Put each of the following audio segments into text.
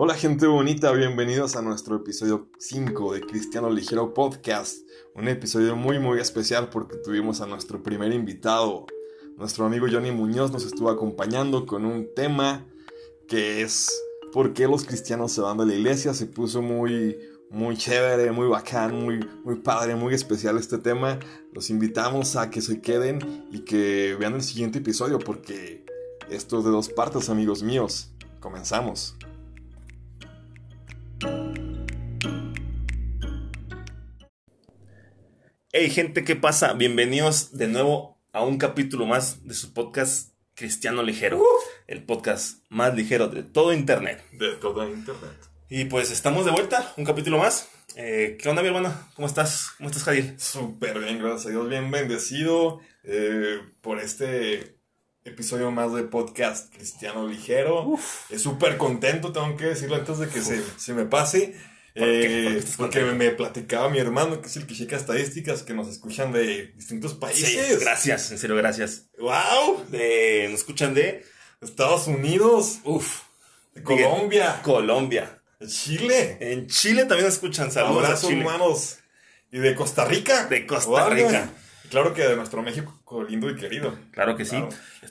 Hola gente bonita, bienvenidos a nuestro episodio 5 de Cristiano Ligero Podcast. Un episodio muy muy especial porque tuvimos a nuestro primer invitado. Nuestro amigo Johnny Muñoz nos estuvo acompañando con un tema que es ¿Por qué los cristianos se van de la iglesia? Se puso muy muy chévere, muy bacán, muy, muy padre, muy especial este tema. Los invitamos a que se queden y que vean el siguiente episodio porque esto es de dos partes, amigos míos. Comenzamos. Hey gente, ¿qué pasa? Bienvenidos de nuevo a un capítulo más de su podcast Cristiano Ligero, el podcast más ligero de todo Internet. De todo Internet. Y pues estamos de vuelta, un capítulo más. Eh, ¿Qué onda, mi hermano? ¿Cómo estás? ¿Cómo estás, Javier? Súper bien, gracias a Dios, bien bendecido eh, por este episodio más de podcast Cristiano Ligero. Es súper contento, tengo que decirlo antes de que se, se, me pase. Eh, ¿Por qué estás porque me platicaba mi hermano, que es el que checa estadísticas, que nos escuchan de distintos Sí, países. gracias, en serio, gracias. ¡Wow! De, nos escuchan de, Estados Unidos, uf, de Colombia, Colombia. de Chile. En Chile también nos escuchan, saludos Abrazos, hermanos. Y de Costa Rica. De Costa. Rica. Claro que de nuestro México lindo y querido. Claro que sí.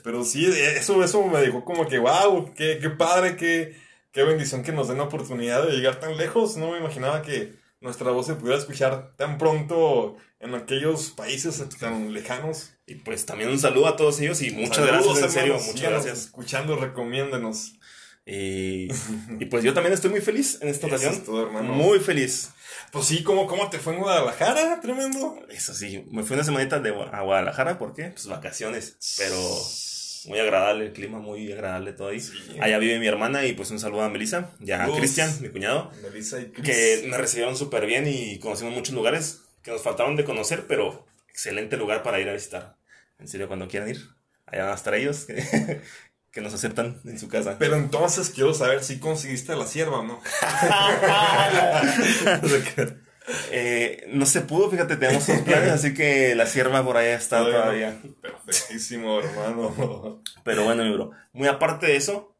Pero sí, eso, eso me dejó como que, wow, qué, qué padre, qué, qué bendición que nos den la oportunidad de llegar tan lejos. No me imaginaba que nuestra voz se pudiera escuchar tan pronto en aquellos países tan lejanos. Y pues también un saludo a todos ellos y muchas Saludos, gracias, en serio, muchas gracias. Escuchando, recomiéndenos. Y, y pues yo también estoy muy feliz en esta ocasión. es todo, hermano. Muy feliz. Pues sí, ¿cómo, ¿cómo te fue en Guadalajara? Tremendo. Eso sí, me fui una semanita de, a Guadalajara, ¿por qué? Pues vacaciones, pero muy agradable, el clima muy agradable todo ahí. Sí. Allá vive mi hermana y pues un saludo a Melissa, ya a. Cristian, mi cuñado, Melissa y que me recibieron súper bien y conocimos muchos lugares que nos faltaron de conocer, pero excelente lugar para ir a visitar. En serio, cuando quieran ir, allá van a estar ellos, que, que nos aceptan en su casa. Pero entonces quiero saber si conseguiste la sierva o no. Eh, no se pudo, fíjate, tenemos unos planes, así que la sierva por allá está todavía. Perfectísimo, hermano. Pero bueno, mi bro, muy aparte de eso,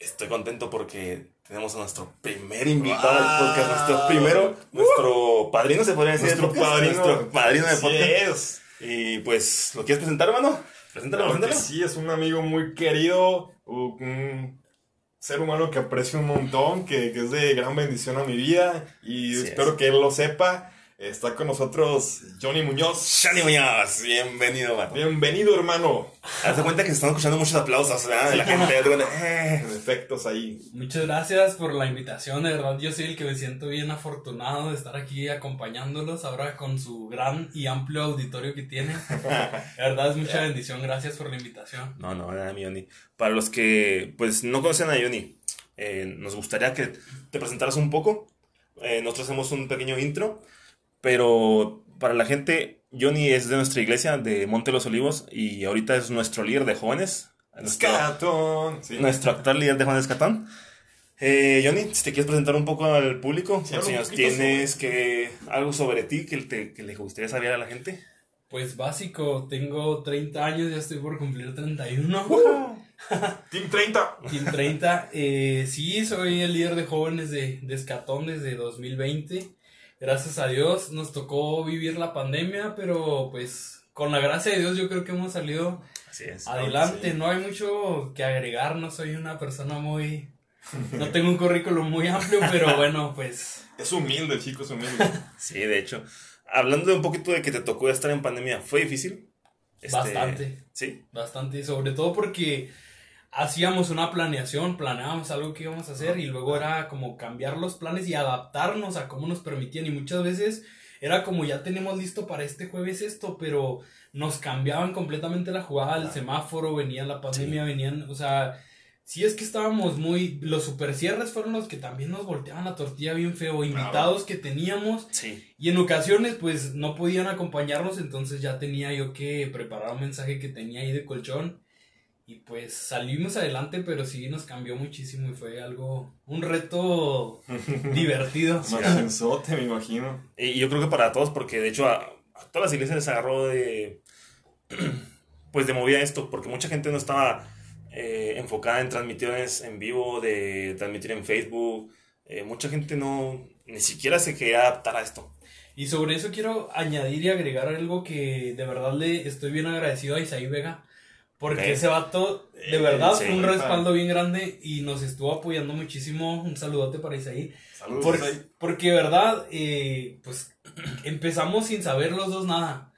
estoy contento porque tenemos a nuestro primer invitado del podcast, nuestro primero, nuestro padrino, se podría decir. Nuestro padrino. Nuestro padrino de podcast. Y pues, ¿lo quieres presentar, hermano? Preséntalo, Claro preséntalo. sí, es un amigo muy querido, un ser humano que aprecio un montón, que, que es de gran bendición a mi vida y espero es. que él lo sepa. Está con nosotros Johnny Muñoz. Shani Muñoz, bienvenido, hermano. Bienvenido, hermano. Haz de cuenta que se están escuchando muchos aplausos, ¿verdad? De la gente. eh. Efectos ahí. Muchas gracias por la invitación, de verdad yo soy el que me siento bien afortunado de estar aquí acompañándolos ahora con su gran y amplio auditorio que tiene. De verdad es mucha bendición, gracias por la invitación. No, no, nada, mi Johnny. Para los que pues no conocen a Johnny, eh, nos gustaría que te presentaras un poco. Eh, nosotros hacemos un pequeño intro, pero para la gente, Johnny es de nuestra iglesia de Monte de los Olivos y ahorita es nuestro líder de jóvenes. Nuestro, Scatón. Sí. nuestro actual líder de jóvenes Catán. Eh, Johnny, si te quieres presentar un poco al público, Sí, ¿cuántos habla un años poquito tienes? que algo sobre ti que, te, que le gustaría saber a la gente? Pues básico, tengo 30 años, ya estoy por cumplir 31. Team 30. Team 30, eh, sí, soy el líder de jóvenes de, de Escatón desde 2020. Gracias a Dios nos tocó vivir la pandemia, pero pues con la gracia de Dios yo creo que hemos salido Así es. adelante. sí. No hay mucho que agregar, no soy una persona muy... No tengo un currículum muy amplio, pero bueno, pues Es humilde, el chico, es humilde. Sí, de hecho. Hablando de un poquito de que te tocó estar en pandemia, ¿fue difícil? Este, Bastante. Sí. bastante, sobre todo porque hacíamos una planeación, planeábamos algo que íbamos a hacer y luego era como cambiar los planes y adaptarnos a cómo nos permitían. Y muchas veces era como ya tenemos listo para este jueves esto, pero nos cambiaban completamente la jugada, el semáforo, venía la pandemia, venían, o sea, si es que estábamos muy, los super cierres fueron los que también nos volteaban la tortilla bien feo, invitados que teníamos. Sí. y en ocasiones, pues no podían acompañarnos, entonces ya tenía yo que preparar un mensaje que tenía ahí de colchón. Y pues salimos adelante, pero sí nos cambió muchísimo y fue algo, un reto divertido. Machenzote, me imagino. Y yo creo que para todos, porque de hecho a, a todas las iglesias les agarró de. Pues de movida esto, porque mucha gente no estaba eh, enfocada en transmisiones en vivo, de transmitir en Facebook. Eh, mucha gente no, ni siquiera se quería adaptar a esto. Y sobre eso quiero añadir y agregar algo que de verdad le estoy bien agradecido a Isaí Vega. Porque Ok. ese vato, de Eh, verdad, sí, fue un respaldo bien grande y nos estuvo apoyando muchísimo. Un saludote para Isaí. Saludos. Por- porque, verdad, eh, pues empezamos sin saber los dos nada.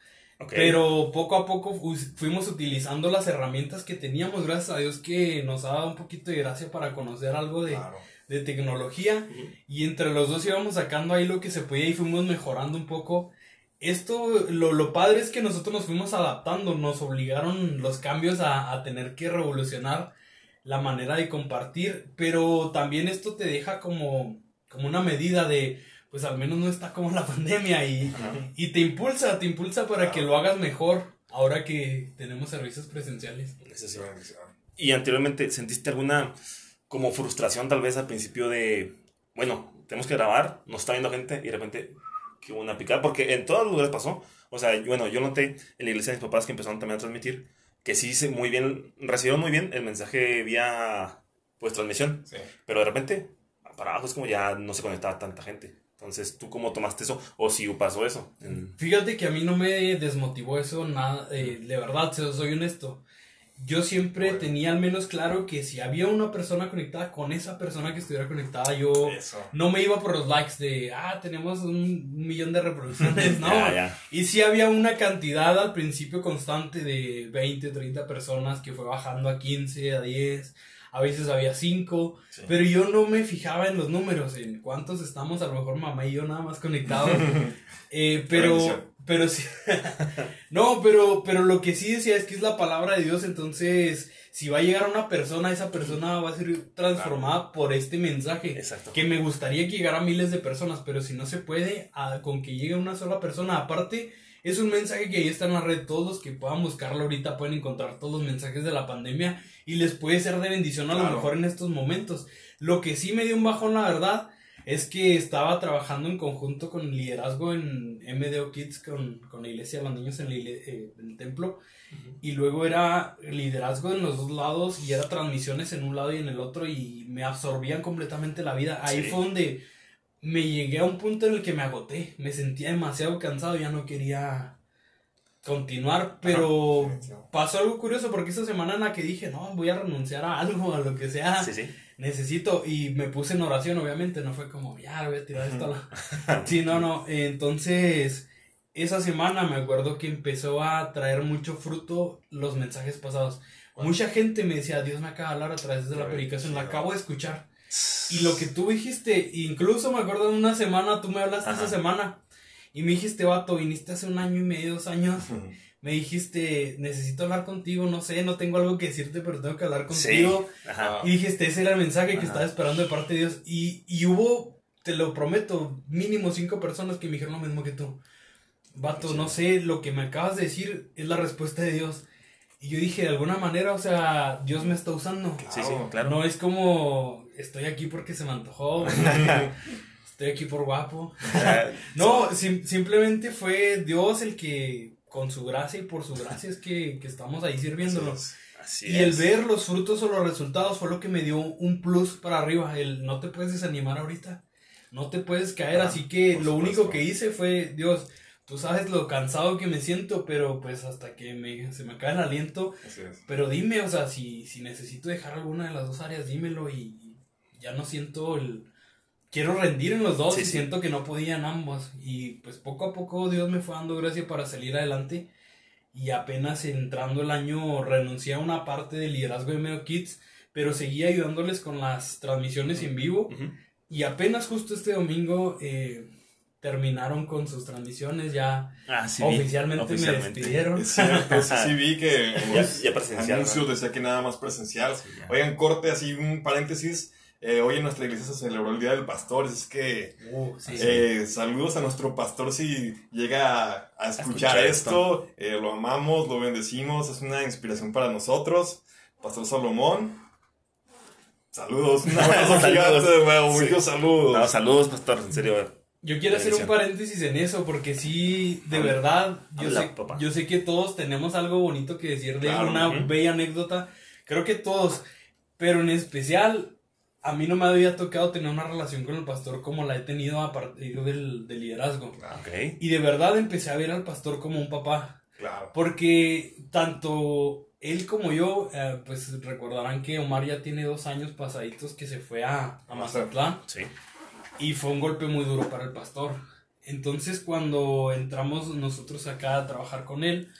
Pero poco a poco fu- fuimos utilizando las herramientas que teníamos. Gracias a Dios que nos ha dado un poquito de gracia para conocer algo de, Claro. de tecnología. Y entre los dos íbamos sacando ahí lo que se podía y fuimos mejorando un poco. Esto, lo, lo padre es que nosotros nos fuimos adaptando, nos obligaron los cambios a, a tener que revolucionar la manera de compartir, pero también esto te deja como, como una medida de, pues al menos no está como la pandemia y, y te impulsa, te impulsa para que lo hagas mejor ahora que tenemos servicios presenciales. Eso sí. Y anteriormente, ¿sentiste alguna como frustración tal vez al principio de, bueno, tenemos que grabar, nos está viendo gente y de repente que una picada? Porque en todos los lugares pasó. O sea, bueno, yo noté en la iglesia de mis papás que empezaron también a transmitir que sí se muy bien, recibieron muy bien el mensaje vía pues transmisión, Sí. pero de repente para abajo es como ya no se conectaba tanta gente. Entonces, ¿tú cómo tomaste eso? ¿O si pasó eso? En- Fíjate que a mí no me desmotivó eso nada, eh, de verdad, soy honesto. Yo siempre Bueno. tenía al menos claro que si había una persona conectada con esa persona que estuviera conectada, yo Eso. no me iba por los likes de, ah, tenemos un millón de reproducciones, no. Y sí había una cantidad al principio constante de 20, 30 personas que fue bajando a 15, a 10, a veces había 5, Sí. pero yo no me fijaba en los números, en cuántos estamos, a lo mejor mamá y yo nada más conectados. Eh, pero. Pero sí. no, pero, pero lo que sí decía es que es la palabra de Dios, entonces, si va a llegar una persona, esa persona va a ser transformada por este mensaje. Exacto. Que me gustaría que llegara a miles de personas, pero si no se puede, a- con que llegue una sola persona, aparte, es un mensaje que ahí está en la red. Todos los que puedan buscarlo ahorita pueden encontrar todos los mensajes de la pandemia y les puede ser de bendición a lo mejor en estos momentos. Lo que sí me dio un bajón, la verdad, es que estaba trabajando en conjunto con liderazgo en MDO Kids, con, con la iglesia de los niños en, la eh, en el templo. Y luego era liderazgo en los dos lados y era transmisiones en un lado y en el otro y me absorbían completamente la vida. Ahí Sí. fue donde me llegué a un punto en el que me agoté, me sentía demasiado cansado, ya no quería continuar, pero pasó algo curioso porque esa semana en la que dije, no, voy a renunciar a algo, a lo que sea, Sí, sí. Necesito, y me puse en oración, obviamente, no fue como, ya, voy a tirar esto a la... Sí, no, no, entonces, esa semana me acuerdo que empezó a traer mucho fruto los mensajes pasados. Mucha gente me decía, Dios me acaba de hablar a través de la predicación, la acabo de escuchar. Y lo que tú dijiste, incluso me acuerdo de una semana, tú me hablaste Ajá. esa semana, y me dijiste, vato, viniste hace un año y medio, dos años, me dijiste, necesito hablar contigo, no sé, no tengo algo que decirte, pero tengo que hablar Sí. contigo. Ajá. Y dijiste, ese era el mensaje que Ajá. estaba esperando de parte de Dios. Y, y hubo, te lo prometo, mínimo cinco personas que me dijeron lo mismo que tú. Vato, Sí. no sé, lo que me acabas de decir es la respuesta de Dios. Y yo dije, de alguna manera, o sea, Dios me está usando. Sí, sí, claro. No es como, estoy aquí porque se me antojó, estoy aquí por guapo. No, sim- simplemente fue Dios el que, con su gracia y por su gracia, es que, que estamos ahí sirviéndolo. Así Y el es. ver los frutos o los resultados fue lo que me dio un plus para arriba. El no te puedes desanimar ahorita. No te puedes caer. Ah, así que lo único que hice fue, Dios, tú sabes lo cansado que me siento, pero pues hasta que me, se me cae el aliento. Es. Pero dime, o sea, si, si necesito dejar alguna de las dos áreas, dímelo y ya no siento el... Quiero rendir en los dos Sí, y sí. siento que no podía en ambos. Y pues poco a poco Dios me fue dando gracia para salir adelante. Y apenas entrando el año renuncié a una parte del liderazgo de Medio Kids, pero seguía ayudándoles con las transmisiones en vivo. Ujú. Y apenas justo este domingo eh, terminaron con sus transmisiones, ya Ah, sí, oficialmente, Oficialmente. me despidieron. Es cierto, sí, sí vi que Ya- ya presencial, anuncios ¿no? decía que nada más presencial. Oigan, corte, así un paréntesis. Eh, hoy en nuestra iglesia se celebró el Día del Pastor, es que Uh, sí. eh, saludos a nuestro pastor si llega a, a escuchar, esto, Eh, lo amamos, lo bendecimos, es una inspiración para nosotros. Pastor Salomón, saludos, un abrazo Saludos. gigante, güey, Sí. muchos saludos. No, saludos, pastor, en serio. Yo quiero hacer un paréntesis en eso, porque sí, de Habla. verdad, yo Habla, sé, papá. yo sé que todos tenemos algo bonito que decir de Claro, una bella anécdota. creo que todos, pero en especial, a mí no me había tocado tener una relación con el pastor como la he tenido a partir del, del liderazgo. Ok. Y de verdad empecé a ver al pastor como un papá. Claro. Porque tanto él como yo, eh, pues recordarán que Omar ya tiene dos años pasaditos que se fue a, a Mazatlán. Sí. Y fue un golpe muy duro para el pastor. Entonces cuando entramos nosotros acá a trabajar con él,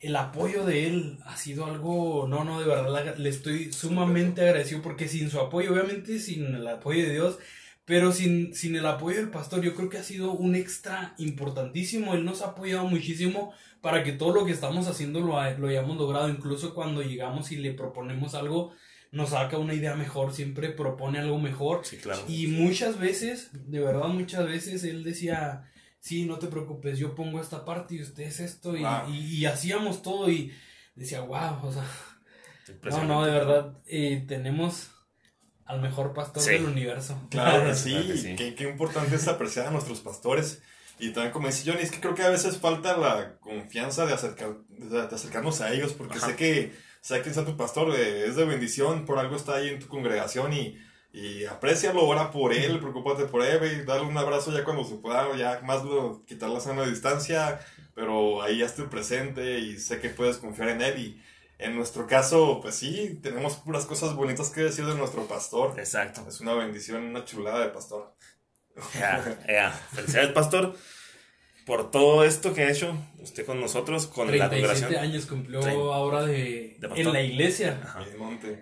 el apoyo de él ha sido algo, no, no, de verdad le estoy sumamente agradecido porque sin su apoyo, obviamente sin el apoyo de Dios, pero sin, sin el apoyo del pastor, yo creo que ha sido un extra importantísimo. Él nos ha apoyado muchísimo para que todo lo que estamos haciendo lo, lo hayamos logrado. Incluso cuando llegamos y le proponemos algo, nos saca una idea mejor, siempre propone algo mejor. Sí, claro. Y muchas veces, de verdad, muchas veces él decía, sí, no te preocupes, yo pongo esta parte y ustedes esto, y, Wow. y- y hacíamos todo y decía, wow, o sea, no, no, de verdad, eh, tenemos al mejor pastor Sí. del universo. Claro que sí, Claro que sí. Qué, qué importante es apreciar a nuestros pastores. Y también como dice Johnny, es que creo que a veces falta la confianza de, acercar, de, de acercarnos a ellos, porque Ajá. sé que, sea quien sea tu pastor, eh, es de bendición, por algo está ahí en tu congregación y, y aprécialo, ora por él, preocúpate por él, y dale un abrazo ya cuando se pueda, ya más lo, quitar la sana distancia, pero ahí ya estoy presente y sé que puedes confiar en él y en nuestro caso, pues sí, tenemos puras cosas bonitas que decir de nuestro pastor. Exacto. Es una bendición, una chulada de pastor. Ya, ya. Felicidades, pastor, por todo esto que ha hecho usted con nosotros, con la 37 congregación. años cumplió ahora de, de en la iglesia. Ajá.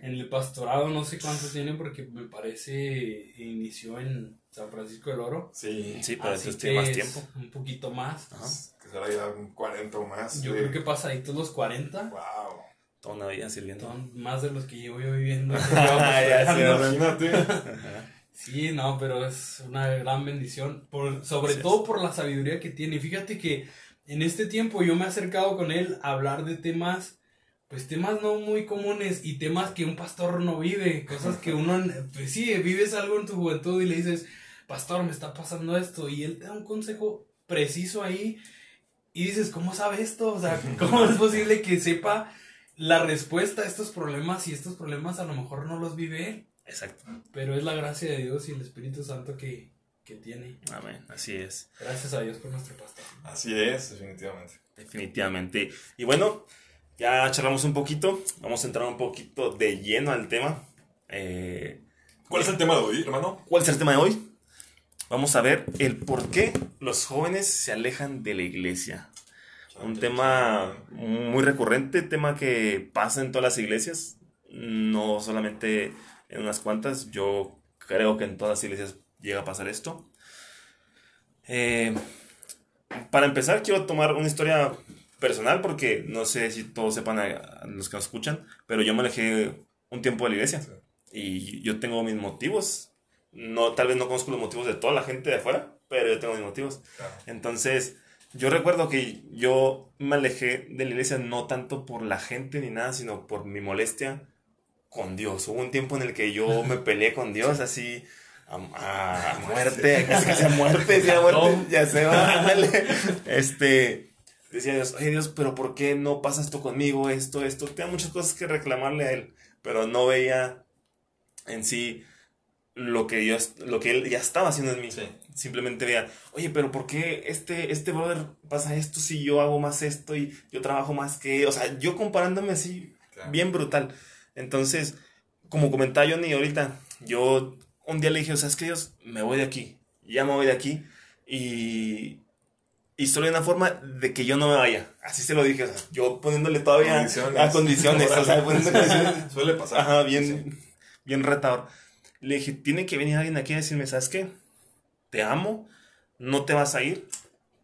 En el pastorado no sé cuántos tiene porque me parece inició en San Francisco del Oro. Sí, Sí, pero eso que tiene más es tiempo. Un poquito más. Ajá. que será ya un 40 o más. Yo de- creo que pasaditos los 40. Wow. Toda una vida sirviendo. Son más de los que llevo yo viviendo. Ya sé, Imagínate. Sí, no, pero es una gran bendición, por, sobre todo por la sabiduría que tiene. Fíjate que en este tiempo yo me he acercado con él a hablar de temas, pues temas no muy comunes y temas que un pastor no vive, cosas que uno, pues sí, vives algo en tu juventud y le dices, pastor, me está pasando esto, y él te da un consejo preciso ahí y dices, ¿cómo sabe esto? O sea, ¿cómo es posible que sepa la respuesta a estos problemas y estos problemas a lo mejor no los vive él? Exacto. Pero es la gracia de Dios y el Espíritu Santo que, que tiene. Amén. Así es. Gracias a Dios por nuestro pastor. Así es, definitivamente. Definitivamente. Y bueno, ya charlamos un poquito. Vamos a entrar un poquito de lleno al tema. Eh, ¿Cuál es el tema de hoy, hermano? ¿Cuál es el tema de hoy? Vamos a ver el por qué los jóvenes se alejan de la iglesia. Un tema muy recurrente, tema que pasa en todas las iglesias, no solamente en unas cuantas, yo creo que en todas las iglesias llega a pasar esto. Eh, para empezar, quiero tomar una historia personal porque no sé si todos sepan a, a los que nos escuchan, pero yo me alejé un tiempo de la iglesia Sí. y yo tengo mis motivos. No, tal vez no conozco los motivos de toda la gente de afuera, pero yo tengo mis motivos. Claro. Entonces, yo recuerdo que yo me alejé de la iglesia no tanto por la gente ni nada, sino por mi molestia con Dios. Hubo un tiempo en el que yo me peleé con Dios así a, a- a muerte, casi casi a muerte, ya se va, ándale. Este, decía Dios, oye Dios, pero ¿por qué no pasa esto conmigo, esto, esto? Tenía muchas cosas que reclamarle a Él, pero no veía en sí lo que yo, lo que Él ya estaba haciendo en mí. Sí. Simplemente veía, oye, pero ¿por qué este, este brother pasa esto si yo hago más esto y yo trabajo más que él? O sea, yo comparándome así, Claro. bien brutal. Entonces, como comentaba Johnny ahorita, yo un día le dije, o sea, es que Dios, me voy de aquí, ya me voy de aquí y, y solo hay una forma de que yo no me vaya. Así se lo dije, o sea, yo poniéndole todavía Condiciones. a condiciones, o sea, condiciones. Suele pasar. Ajá, bien, Sí. bien retador. Le dije, tiene que venir alguien aquí a decirme, ¿sabes qué? Te amo, no te vas a ir.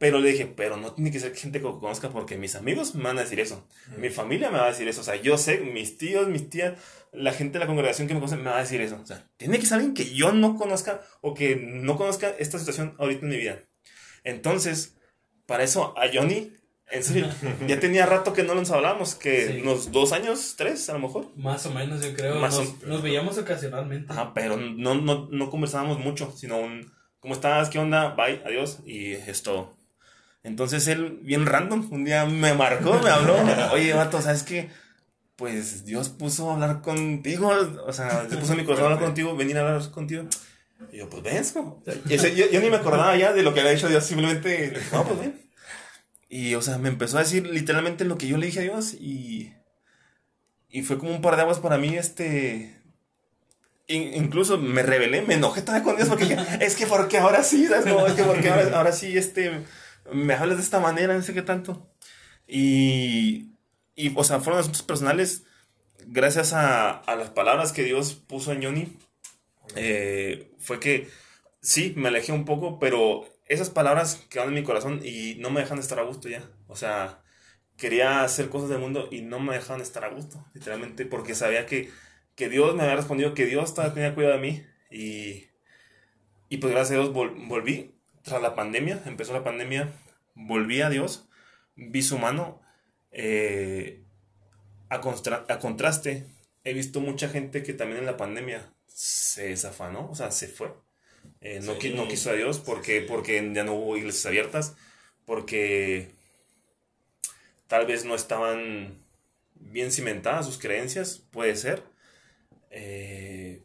Pero le dije, pero no tiene que ser gente que conozca porque mis amigos me van a decir eso. Mi familia me va a decir eso. O sea, yo sé, mis tíos, mis tías, la gente de la congregación que me conoce me va a decir eso. O sea, tiene que ser alguien que yo no conozca o que no conozca esta situación ahorita en mi vida. Entonces, para eso a Johnny, en serio, ya tenía rato que no nos hablábamos, que Sí. unos dos años, tres a lo mejor. Más o menos, yo creo. Más o- nos, nos veíamos ocasionalmente. Ajá, pero no, no, no conversábamos mucho, sino un, ¿cómo estás? ¿Qué onda? Bye, adiós, y es todo. Entonces él, bien random, un día me marcó, me habló, oye, vato, ¿sabes qué? pues Dios puso a hablar contigo, o sea, se puso mi corazón a hablar contigo, venir a hablar contigo. Y yo, pues ven, yo, yo, ni me acordaba ya de lo que había dicho Dios, simplemente, no, pues ven. Y, o sea, me empezó a decir literalmente lo que yo le dije a Dios y, y fue como un par de aguas para mí, este, incluso me rebelé, me enojé todavía con Dios porque dije, es que porque ahora sí, ¿sabes? No, es que porque ahora, ahora, sí, este, me hablas de esta manera, no sé qué tanto. Y, y o sea, fueron asuntos personales gracias a, a, las palabras que Dios puso en Johnny. Eh, fue que sí, me alejé un poco, pero esas palabras quedan en mi corazón y no me dejan de estar a gusto ya. O sea, quería hacer cosas del mundo y no me dejaban estar a gusto, literalmente, porque sabía que que Dios me había respondido que Dios tenía cuidado de mí y, y pues gracias a Dios volví tras la pandemia, empezó la pandemia, volví a Dios, vi su mano, eh, a, a, contraste, he visto mucha gente que también en la pandemia se desafanó, o sea, se fue. Eh, no, no, quiso a Dios porque, porque ya no hubo iglesias abiertas, porque tal vez no estaban bien cimentadas sus creencias, puede ser. Eh,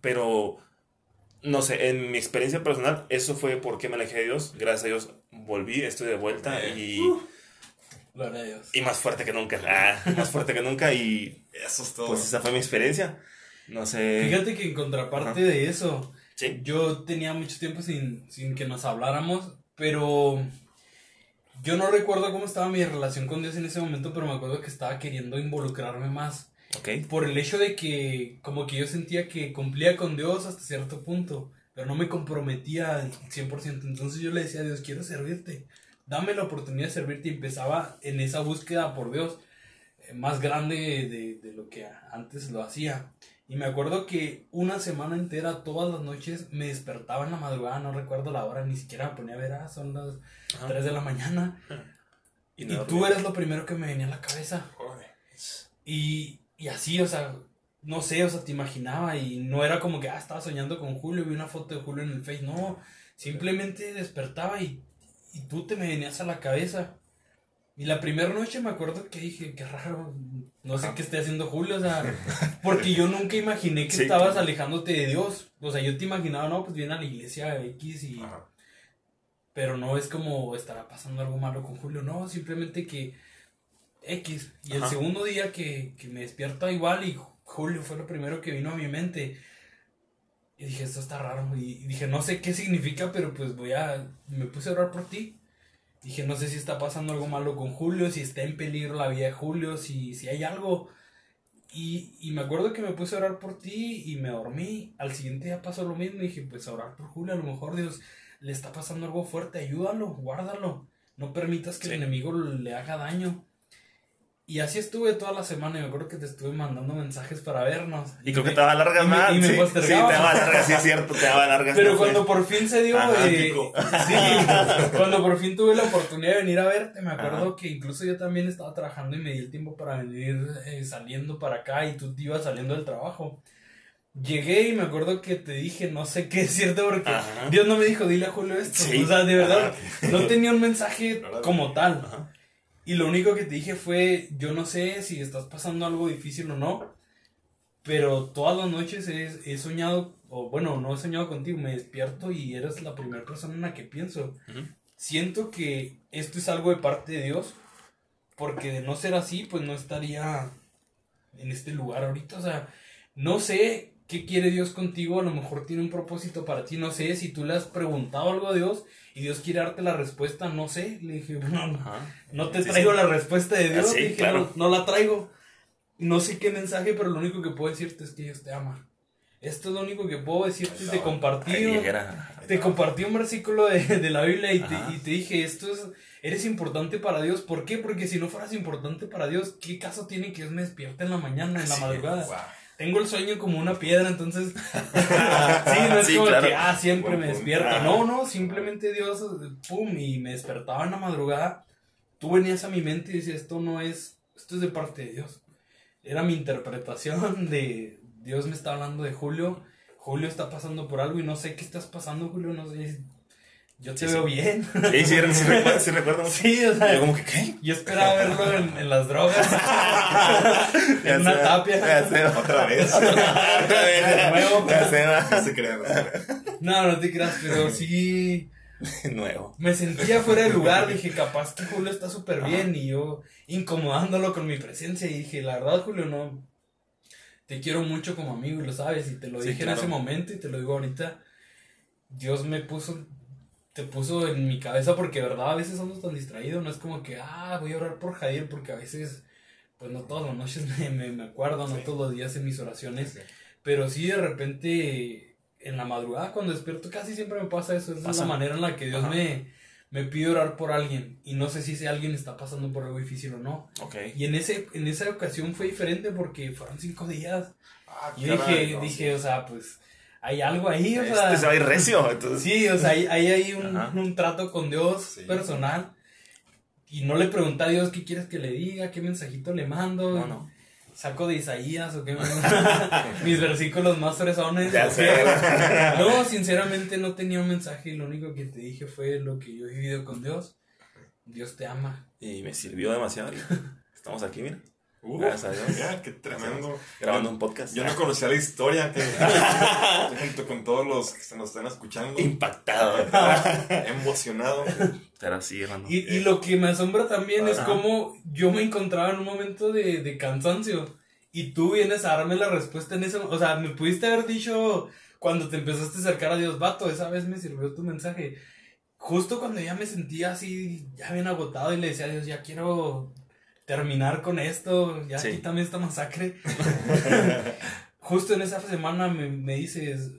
pero, no sé, en mi experiencia personal, eso fue porque me alejé de Dios. Gracias a Dios volví, estoy de vuelta y... Y más fuerte que nunca. Ah, más fuerte que nunca y... Eso es todo. Pues esa fue mi experiencia. No sé. Fíjate que en contraparte de eso, yo tenía mucho tiempo sin, sin que nos habláramos, pero yo no recuerdo cómo estaba mi relación con Dios en ese momento, pero me acuerdo que estaba queriendo involucrarme más. Por el hecho de que como que yo sentía que cumplía con Dios hasta cierto punto, pero no me comprometía al 100%. Entonces yo le decía a Dios, quiero servirte, dame la oportunidad de servirte y empezaba en esa búsqueda por Dios eh, más grande de, de, lo que antes lo hacía. Y me acuerdo que una semana entera, todas las noches, me despertaba en la madrugada, no recuerdo la hora, ni siquiera me ponía a ver, ah, son las 3 de la mañana. Y, tú eres lo primero que me venía a la cabeza. Y, y así, o sea, no sé, o sea, te imaginaba y no era como que, ah, estaba soñando con Julio, vi una foto de Julio en el Face, no, simplemente despertaba y, y tú te me venías a la cabeza. Y la primera noche me acuerdo que dije, qué raro, no sé qué esté haciendo Julio, o sea, porque yo nunca imaginé que estabas alejándote de Dios. O sea, yo te imaginaba, no, pues viene a la iglesia X y... Pero no es como estará pasando algo malo con Julio, no, simplemente que X. Y el segundo día que, que me despierto igual y Julio fue lo primero que vino a mi mente. Y dije, esto está raro. Y dije, no sé qué significa, pero pues voy a... Me puse a orar por ti. Dije, no sé si está pasando algo malo con Julio, si está en peligro la vida de Julio, si, si hay algo. Y, y me acuerdo que me puse a orar por ti y me dormí. Al siguiente día pasó lo mismo. Y dije, pues a orar por Julio, a lo mejor Dios le está pasando algo fuerte, ayúdalo, guárdalo. No permitas que el enemigo le haga daño. Y así estuve toda la semana y me acuerdo que te estuve mandando mensajes para vernos. Y, creo que te daba largas más. Y me, sí, sí, te daba largas, sí es cierto, te largas. Pero cuando por fin se dio, eh, sí, cuando por fin tuve la oportunidad de venir a verte, me acuerdo que incluso yo también estaba trabajando y me di el tiempo para venir eh, saliendo para acá y tú te ibas saliendo del trabajo. Llegué y me acuerdo que te dije, no sé qué es cierto, porque Dios no me dijo, dile a Julio esto. O sea, de verdad, no tenía un mensaje como tal. Y lo único que te dije fue, yo no sé si estás pasando algo difícil o no, pero todas las noches he, soñado, o bueno, no he soñado contigo, me despierto y eres la primera persona en la que pienso. Siento que esto es algo de parte de Dios, porque de no ser así, pues no estaría en este lugar ahorita. O sea, no sé qué quiere Dios contigo, a lo mejor tiene un propósito para ti, no sé si tú le has preguntado algo a Dios y Dios quiere darte la respuesta, no sé. Le dije, bueno, no te traigo la respuesta de Dios. Le dije, no, la traigo. No sé qué mensaje, pero lo único que puedo decirte es que Dios te ama. Esto es lo único que puedo decirte. te compartí, te compartí un versículo de, la Biblia y te, dije, esto es, eres importante para Dios. ¿Por qué? Porque si no fueras importante para Dios, ¿qué caso tiene que Dios me despierte en la mañana, en la madrugada? Tengo el sueño como una piedra, entonces. sí, no es como que, ah, siempre me despierto. No, no, simplemente Dios, pum, y me despertaba en la madrugada. Tú venías a mi mente y decías, esto no es, esto es de parte de Dios. Era mi interpretación de Dios me está hablando de Julio. Julio está pasando por algo y no sé qué estás pasando, Julio, no sé. Yo te Sí, veo sí. bien. Sí, sí, sí recuerdo, sí recuerdo. Sí, o Y sea, yo como que, ¿qué? yo esperaba verlo en, en las drogas. en una tapia. ya sé, Otra vez. Otra vez, De nuevo. ya sé, va. No se crean. no. No, no te creas, pero sí Nuevo. me sentía fuera de lugar. Dije, capaz que Julio está súper bien. Y yo incomodándolo con mi presencia. Y dije, la verdad, Julio, no. Te quiero mucho como amigo y lo sabes. Y te lo Sí, dije claro. en ese momento y te lo digo ahorita. Dios me puso, te puso en mi cabeza porque, verdad, a veces somos tan distraídos. No es como que, ah, voy a orar por Javier porque a veces, pues no todas las noches me, me, me acuerdo, no Sí. todos los días en mis oraciones. Sí. Pero sí, de repente, en la madrugada, cuando despierto, casi siempre me pasa eso. Esa es la manera en la que Dios Ajá. me, me pide orar por alguien. Y no sé si ese alguien está pasando por algo difícil o no. Ok. Y en, ese, en esa ocasión fue diferente porque fueron cinco días. Ah, Y dije, no, dije, o sea, pues hay algo ahí, o sea. Este se va a ir recio, entonces. Sí, o sea, ahí ahí hay un, un trato con Dios Sí. personal. Y no le pregunté a Dios qué quieres que le diga, qué mensajito le mando. No, no. Saco de Isaías o qué mis versículos más fresones. Ya. No, sinceramente no tenía un mensaje y lo único que te dije fue lo que yo he vivido con Dios. Dios te ama. Y me sirvió demasiado. Estamos aquí, mira, Uh, Gracias a Dios. ya, qué tremendo. grabando un podcast. Yo no conocía la historia que junto con todos los que se nos están escuchando, Impactado. emocionado. Pero sí, hermano. Y, y lo que me asombra también es Ajá. cómo yo me encontraba en un momento de, de cansancio. Y tú vienes a darme la respuesta en ese O sea, me pudiste haber dicho cuando te empezaste a acercar a Dios, vato, esa vez me sirvió tu mensaje. Justo cuando ya me sentía así, ya bien agotado y le decía a Dios, ya quiero terminar con esto, ya Sí. quítame esta masacre. Justo en esa semana me, me dices,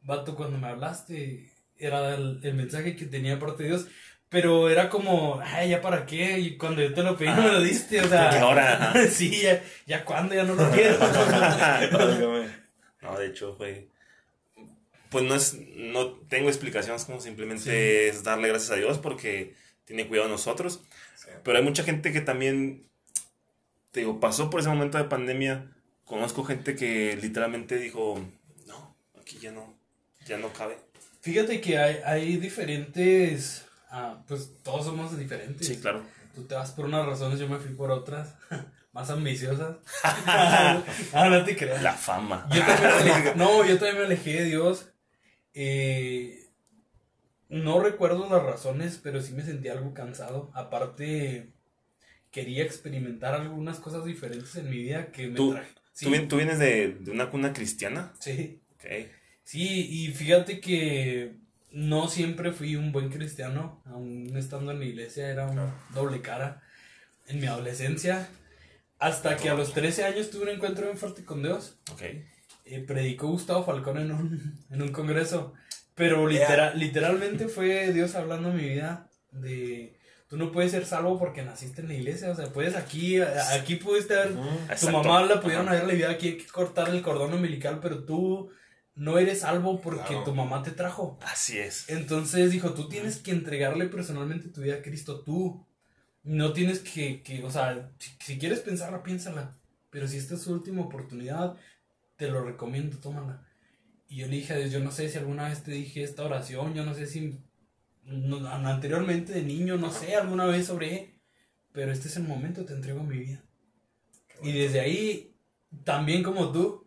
vato, cuando me hablaste, era el, el mensaje que tenía parte de Dios. Pero era como, ay, ¿ya para qué? Y cuando yo te lo pedí, no me lo diste, o ¿Qué sea. hora? Ajá. sí, ya, ya cuando, ya no lo quiero. No, de hecho fue. Pues no es. No tengo explicaciones, como simplemente es darle gracias a Dios porque tiene cuidado de nosotros. Sí. Pero hay mucha gente que también. Te digo, pasó por ese momento de pandemia. Conozco gente que literalmente dijo: No, aquí ya no. Ya no cabe. Fíjate que hay, hay diferentes. ah, pues todos somos diferentes. Sí, claro. Tú te vas por unas razones, yo me fui por otras. Más ambiciosas. ah, no te creas. La fama. Yo no, yo también me alejé de Dios. Eh, no recuerdo las razones, pero sí me sentí algo cansado. Aparte, quería experimentar algunas cosas diferentes en mi vida que me Tú- traje. Sí, ¿Tú, vien- tú vienes de, de una cuna cristiana? sí, Ok. sí, y fíjate que no siempre fui un buen cristiano, aún estando en la iglesia era un doble cara en mi adolescencia. Hasta que a los 13 años tuve un encuentro bien fuerte con Dios. Ok. eh, predicó Gustavo Falcón en un, en un congreso. Pero litera- literalmente fue Dios hablando en mi vida de... Tú no puedes ser salvo porque naciste en la iglesia. O sea, puedes aquí... a- Aquí pudiste haber... Tu mamá la pudieron haber aliviado aquí hay que cortar el cordón umbilical, pero tú no eres salvo porque Claro. tu mamá te trajo. Así es. Entonces dijo, tú tienes que entregarle personalmente tu vida a Cristo, tú. No tienes que, que o sea, si, si quieres pensarla, piénsala. Pero si esta es su última oportunidad, te lo recomiendo, tómala. Y yo le dije a Dios, yo no sé si alguna vez te dije esta oración, yo no sé si no- anteriormente de niño, no sé, alguna vez sobre, pero este es el momento, te entrego mi vida. Y desde ahí, también como tú,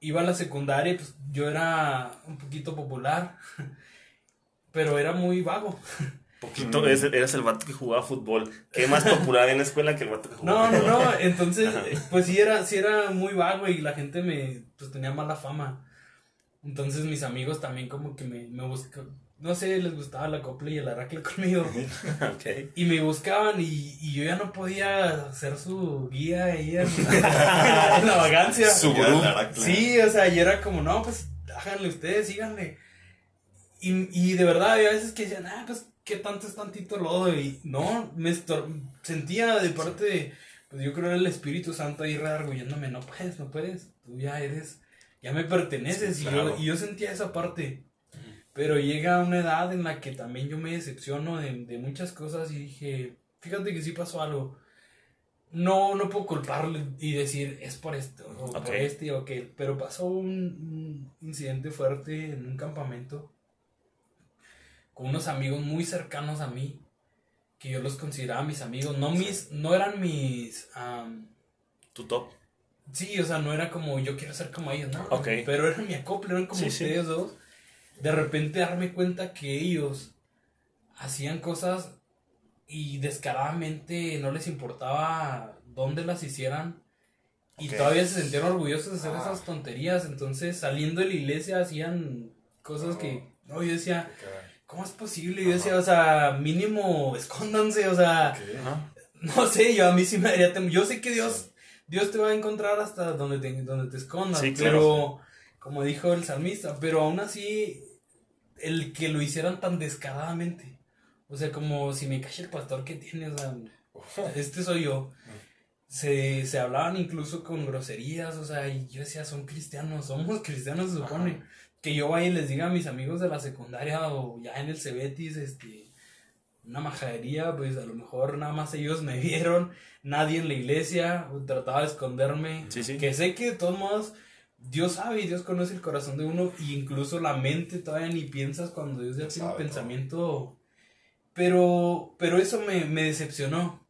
iba a la secundaria, pues yo era un poquito popular, pero era muy vago. Poquito, eres, eres el vato que jugaba fútbol. ¿Qué más popular en la escuela que el vato que jugaba No, no, no, entonces, Ajá. pues sí era, sí era muy vago y la gente me, pues tenía mala fama. Entonces mis amigos también como que me, me buscaban, no sé, les gustaba la copla y el aracle conmigo. Y me buscaban y, y yo ya no podía ser su guía ahí en, en la vagancia. Su gurú. Sí, o sea, y era como, no, pues háganle ustedes, síganle. Y, y de verdad, había veces que decían, ah, pues, ¿qué tanto es tantito lodo? Y no, me sentía de parte de, pues yo creo era el Espíritu Santo ahí redarguyéndome, no puedes, no puedes, tú ya eres, ya me perteneces. Sí, y, yo, y yo sentía esa parte. Pero llega una edad en la que también yo me decepciono de, de muchas cosas y dije, fíjate que sí pasó algo. No, no puedo culparle y decir, es por esto, o por este o aquel. Pero pasó un, un incidente fuerte en un campamento. con unos amigos muy cercanos a mí, que yo los consideraba mis amigos, no mis, no eran mis, am, Tu top. sí, o sea, no era como yo quiero ser como ellos, ¿no? Pero eran mi acople, eran como Sí, sí. ustedes dos. De repente darme cuenta que ellos hacían cosas y descaradamente no les importaba dónde las hicieran. Y todavía se sentían orgullosos de hacer Ah. esas tonterías. Entonces, saliendo de la iglesia, hacían cosas que. No, yo decía, ¿cómo es posible? Yo decía, o sea, mínimo escóndanse, o sea, no sé, yo a mí sí me daría temor. Yo sé que Dios, Dios te va a encontrar hasta donde te, donde te escondas, Sí, claro. pero, como dijo el salmista, pero aún así, el que lo hicieran tan descaradamente. O sea, como si me cae el pastor que tiene, o sea, este soy yo. Se, se hablaban incluso con groserías, o sea, y yo decía, son cristianos, somos cristianos, se supone. Que yo vaya y les diga a mis amigos de la secundaria o ya en el Cebetis, este, una majadería, pues a lo mejor nada más ellos me vieron, nadie en la iglesia, trataba de esconderme. Sí, sí. Que sé que de todos modos, Dios sabe y Dios conoce el corazón de uno, y incluso la mente todavía ni piensas cuando Dios ya tiene un todo. pensamiento. Pero, pero eso me, me decepcionó.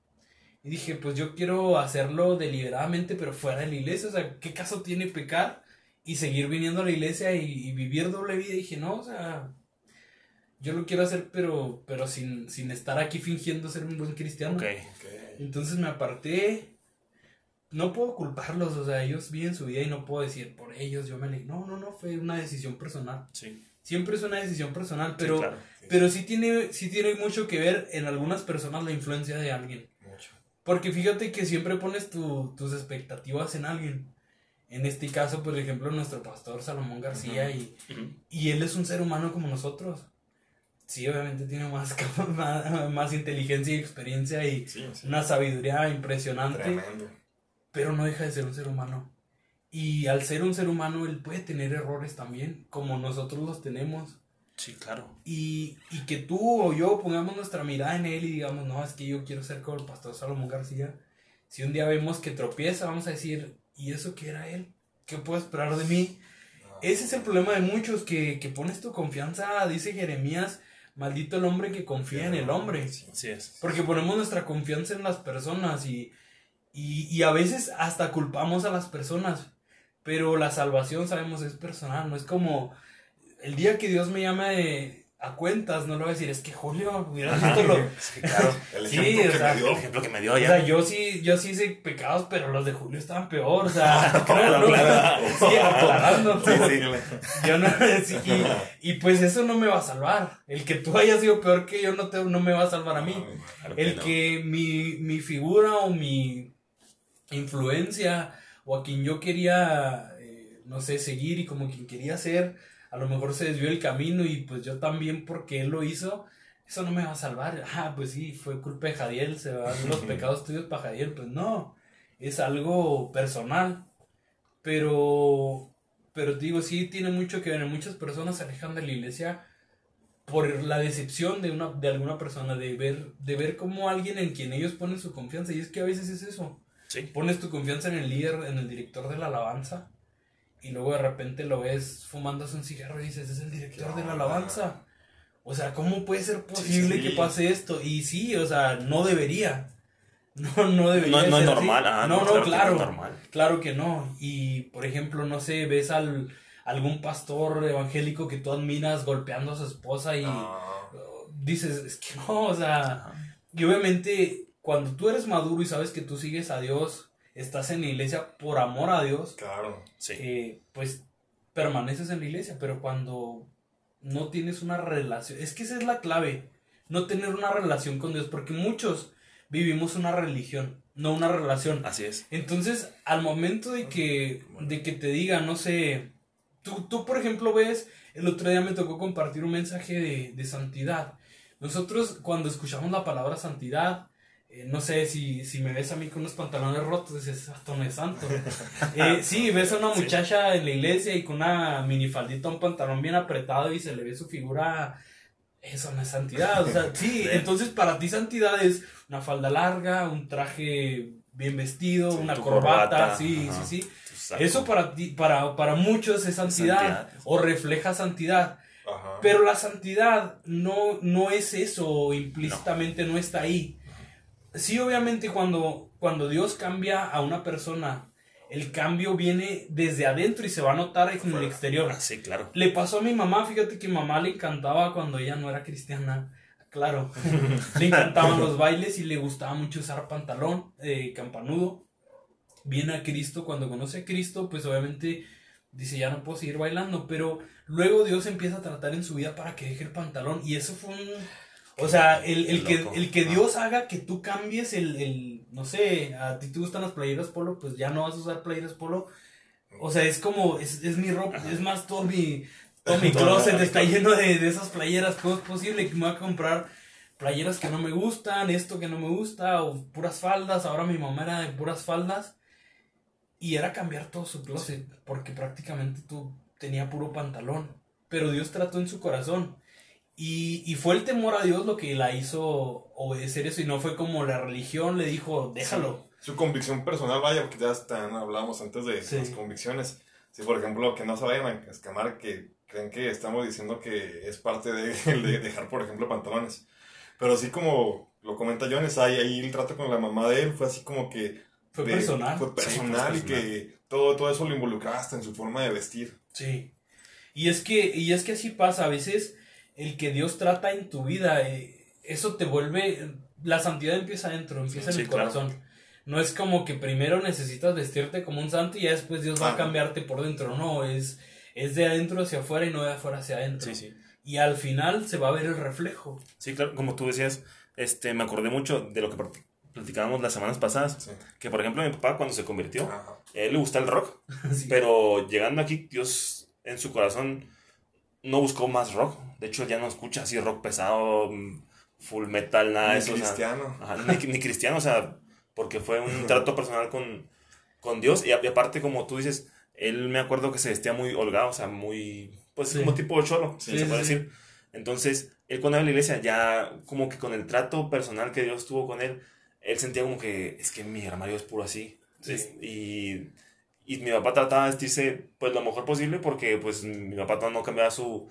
Y dije, pues yo quiero hacerlo deliberadamente, pero fuera de la iglesia. O sea, ¿qué caso tiene pecar y seguir viniendo a la iglesia y, y vivir doble vida? Y dije, no, o sea, yo lo quiero hacer, pero, pero sin, sin estar aquí fingiendo ser un buen cristiano. Entonces me aparté. No puedo culparlos, o sea, ellos viven su vida y no puedo decir por ellos, yo me le... No, no, no, fue una decisión personal. Sí. Siempre es una decisión personal, Sí, pero, claro. pero sí, tiene, sí tiene mucho que ver en algunas personas la influencia de alguien. Mucho. Porque fíjate que siempre pones tu- tus expectativas en alguien. En este caso, por ejemplo, nuestro pastor Salomón García y, y él es un ser humano como nosotros. Sí, obviamente tiene más, más, más inteligencia y experiencia y Sí, sí. una sabiduría impresionante, Tremendo. Pero no deja de ser un ser humano. Y al ser un ser humano, él puede tener errores también, como nosotros los tenemos. Sí, claro. Y, y que tú o yo pongamos nuestra mirada en él y digamos, no, es que yo quiero ser como el pastor Salomón García. Si un día vemos que tropieza, vamos a decir, ¿y eso qué era él? ¿Qué puedo esperar de mí? No. Ese es el problema de muchos, que, que pones tu confianza, dice Jeremías, maldito el hombre que confía en el hombre. Sí. Así es. Porque ponemos nuestra confianza en las personas y, y, y a veces hasta culpamos a las personas. Pero la salvación, sabemos, es personal. No es como el día que Dios me llame a cuentas, no le voy a decir, es que Julio, visto lo... Sí, claro. El Sí, ejemplo o que sea, me El dio. ejemplo que me dio O ya. sea, yo sí, yo sí hice pecados, pero los de Julio estaban peor, o sea, Claro, no, no, sí, aclarando. Sí, sí. Yo no, sí, y, y pues eso no me va a salvar. El que tú hayas sido peor que yo no, te, no me va a salvar a mí. Claro El no. que mi, mi figura o mi influencia o a quien yo quería, eh, no sé, seguir y como quien quería ser, a lo mejor se desvió el camino y pues yo también porque él lo hizo, eso no me va a salvar. Ah, pues sí, fue culpa de Jadiel, se van los pecados tuyos para Jadiel. Pues no, es algo personal. Pero, pero digo, sí tiene mucho que ver. Muchas personas se alejan de la iglesia por la decepción de una de alguna persona de ver de ver como alguien en quien ellos ponen su confianza y es que a veces es eso Sí. pones tu confianza en el líder en el director de la alabanza y luego de repente lo ves fumándose un cigarro y dices es el director de la alabanza o sea cómo puede ser posible Sí, sí. que pase esto y sí o sea no debería no no debería No, no es ser así. normal. ah, no no claro No normal. Claro que no. Y, por ejemplo, no sé, ves al algún pastor evangélico que tú admiras golpeando a su esposa y No. dices, es que no, o sea, y obviamente cuando tú eres maduro y sabes que tú sigues a Dios, estás en la iglesia por amor a Dios, Claro. Sí. eh, pues permaneces en la iglesia, pero cuando no tienes una relación, es que esa es la clave, no tener una relación con Dios, porque muchos vivimos una religión, no una relación. Así es. Entonces, al momento de que, de que te diga, no sé, tú, tú por ejemplo ves, el otro día me tocó compartir un mensaje de, de santidad. Nosotros cuando escuchamos la palabra santidad, eh, no sé si, si me ves a mí con unos pantalones rotos, dices, esto no es santo. Eh, sí, ves a una muchacha en la iglesia y con una minifaldita, un pantalón bien apretado y se le ve su figura, eso no es santidad. O sea, sí, entonces para ti santidad es una falda larga, un traje bien vestido, Sí, una corbata, corbata, sí, ajá. sí, sí. Eso para ti, para, para muchos es santidad, Santidad. o refleja santidad. Ajá. Pero la santidad no, no es eso, implícitamente no. está ahí. Sí, obviamente cuando, cuando Dios cambia a una persona, el cambio viene desde adentro y se va a notar en el exterior. Ah, sí, claro. Le pasó a mi mamá, fíjate que mamá le encantaba cuando ella no era cristiana. Claro, le encantaban los bailes y le gustaba mucho usar pantalón, eh, campanudo. Viene a Cristo, cuando conoce a Cristo, pues obviamente dice, ya no puedo seguir bailando, pero luego Dios empieza a tratar en su vida para que deje el pantalón y eso fue un... O sea, el, el que, el que Dios haga que tú cambies el, el, no sé, a ti te gustan las playeras polo, pues ya no vas a usar playeras polo. O sea, es como, es, es mi ropa, es más todo mi, todo mi closet está lleno de, de, esas playeras. ¿Cómo es posible que me voy a comprar playeras que no me gustan, esto que no me gusta, o puras faldas? Ahora mi mamá era de puras faldas. Y era cambiar todo su closet, porque prácticamente tú tenía puro pantalón. Pero Dios trató en su corazón. Y, y, fue el temor a Dios lo que la hizo obedecer eso y no fue como la religión le dijo, déjalo. Sí. Su convicción personal, vaya, porque ya están, hablábamos antes de sí. las convicciones. Si, por ejemplo, que no se vayan a escamar, que creen que estamos diciendo que es parte de, de dejar, por ejemplo, pantalones. Pero así como lo comenta Jones, ahí, ahí el trato con la mamá de él fue así como que... Fue de, personal. Fue personal sí, fue personal. y que todo, todo eso lo involucraba hasta en su forma de vestir. Sí. Y es que, y es que así pasa, a veces el que Dios trata en tu vida, eh, eso te vuelve, la santidad empieza adentro, empieza Sí, en el corazón. claro. No es como que primero necesitas vestirte como un santo y ya después Dios va Ah. a cambiarte por dentro, no, es, es de adentro hacia afuera y no de afuera hacia adentro. Sí, sí. Y al final se va a ver el reflejo. Sí, claro, como tú decías, este, me acordé mucho de lo que plat- platicábamos las semanas pasadas. Sí. Que, por ejemplo, mi papá cuando se convirtió, Ajá. él le gusta el rock. Sí. Pero llegando aquí, Dios en su corazón no buscó más rock. De hecho, ya no escucha así rock pesado, mm, full metal, nada de Ni eso. o sea, cristiano. ajá, ni, ni cristiano, o sea, porque fue un trato personal con, con Dios. Y, aparte, como tú dices, él me acuerdo que se vestía muy holgado, o sea, muy, pues Sí. como tipo cholo, Sí, se puede sí, decir. Entonces, él cuando iba a la iglesia, ya como que con el trato personal que Dios tuvo con él, él sentía como que es que mi armario es puro así. Sí. Es- y, y mi papá trataba de vestirse pues lo mejor posible porque pues mi papá no cambiaba su,